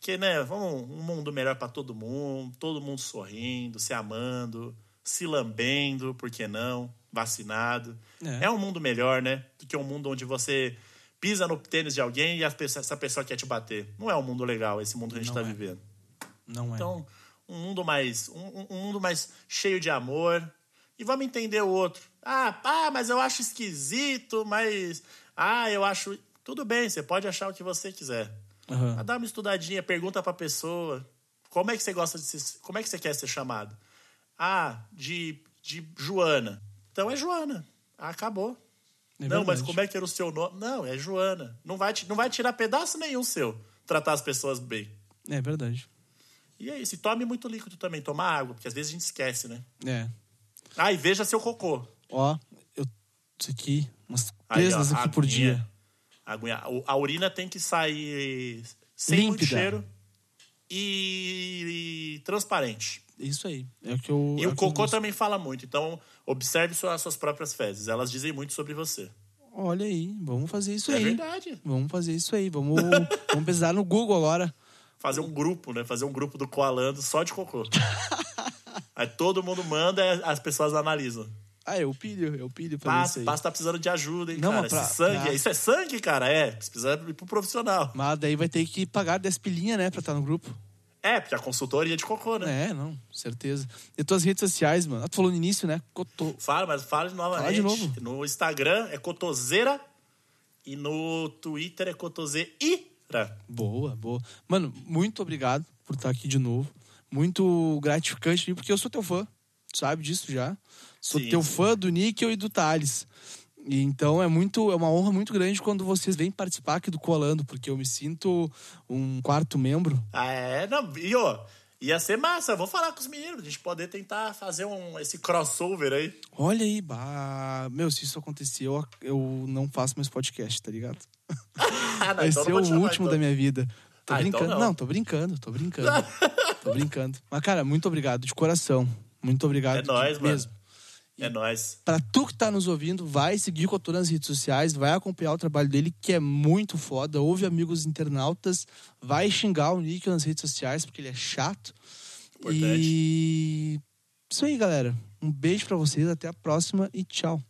Porque, né, vamos um mundo melhor pra todo mundo. Todo mundo sorrindo, se amando, se lambendo, por que não? Vacinado. É. É um mundo melhor, né? Do que um mundo onde você pisa no tênis de alguém e pessoa- essa pessoa quer te bater. Não é um mundo legal esse mundo que a gente Não tá é. vivendo. Não é. Então, um mundo mais um, um- um mundo mais cheio de amor e vamos entender o outro. Ah, pá, mas eu acho esquisito, mas ah, eu acho tudo bem, você pode achar o que você quiser. Mas dá uma estudadinha, pergunta pra pessoa, como é que você gosta de ser, como é que você quer ser chamado? Ah, de de Joana. Então é Joana. Ah, acabou. É não, mas como é que era o seu nome? Não, é Joana. Não vai, não vai tirar pedaço nenhum seu tratar as pessoas bem. É verdade. E é isso. E tome muito líquido também. Toma água, porque às vezes a gente esquece, né? É. Ah, e veja seu cocô. Ó, eu. Isso aqui, umas Aí, três ó, aqui por dia. Aguinha. A urina tem que sair sem muito cheiro e, e transparente. Isso aí. É o que eu. E é o eu cocô busco. também fala muito. Então, observe as suas próprias fezes. Elas dizem muito sobre você. Olha aí, vamos fazer isso é aí. verdade. Vamos fazer isso aí. Vamos, vamos pesquisar no Google agora. Fazer um grupo, né? Fazer um grupo do Coalando só de cocô. Aí todo mundo manda e as pessoas analisam. Ah, eu pilho, eu pilho pra Passa, isso aí. passa tá precisando de ajuda, hein, Não, cara? pra- Esse sangue, pra- isso é sangue, cara? É. Precisa ir pro profissional. Mas daí vai ter que pagar 10 pilinha, né, pra estar no grupo. É, porque a consultoria de cocô, né? É, não, certeza. E tuas redes sociais, mano? Ah, tu falou no início, né? Cotô. Fala, mas fala de novamente. Fala de novo. No Instagram é Cotoseira e no Twitter é Cotoseira. Boa, boa. Mano, muito obrigado por estar aqui de novo. Muito gratificante, porque eu sou teu fã. Sabe disso já. Sou Sim, teu fã do Níquel e do Thales. E então é muito é uma honra muito grande quando vocês vêm participar aqui do Colando, porque eu me sinto um quarto membro. Ah, é, não, e ó, ia ser massa. Vou falar com os meninos, a gente poder tentar fazer um, esse crossover aí. Olha aí, bah, meu, se isso acontecer, eu, eu não faço mais podcast, tá ligado? Ah, não, Vai então ser o chamar, último então. da minha vida. Tô Ah, então brincando. não. não, tô brincando, tô brincando. tô brincando. Mas, cara, muito obrigado, de coração. Muito obrigado. É nóis, mano. É nóis. Pra tu que tá nos ouvindo, vai seguir o Couture nas redes sociais, vai acompanhar o trabalho dele, que é muito foda. Ouve amigos internautas, vai xingar o Nick nas redes sociais, porque ele é chato. Importante. E. Isso aí, galera. Um beijo pra vocês, até a próxima e tchau.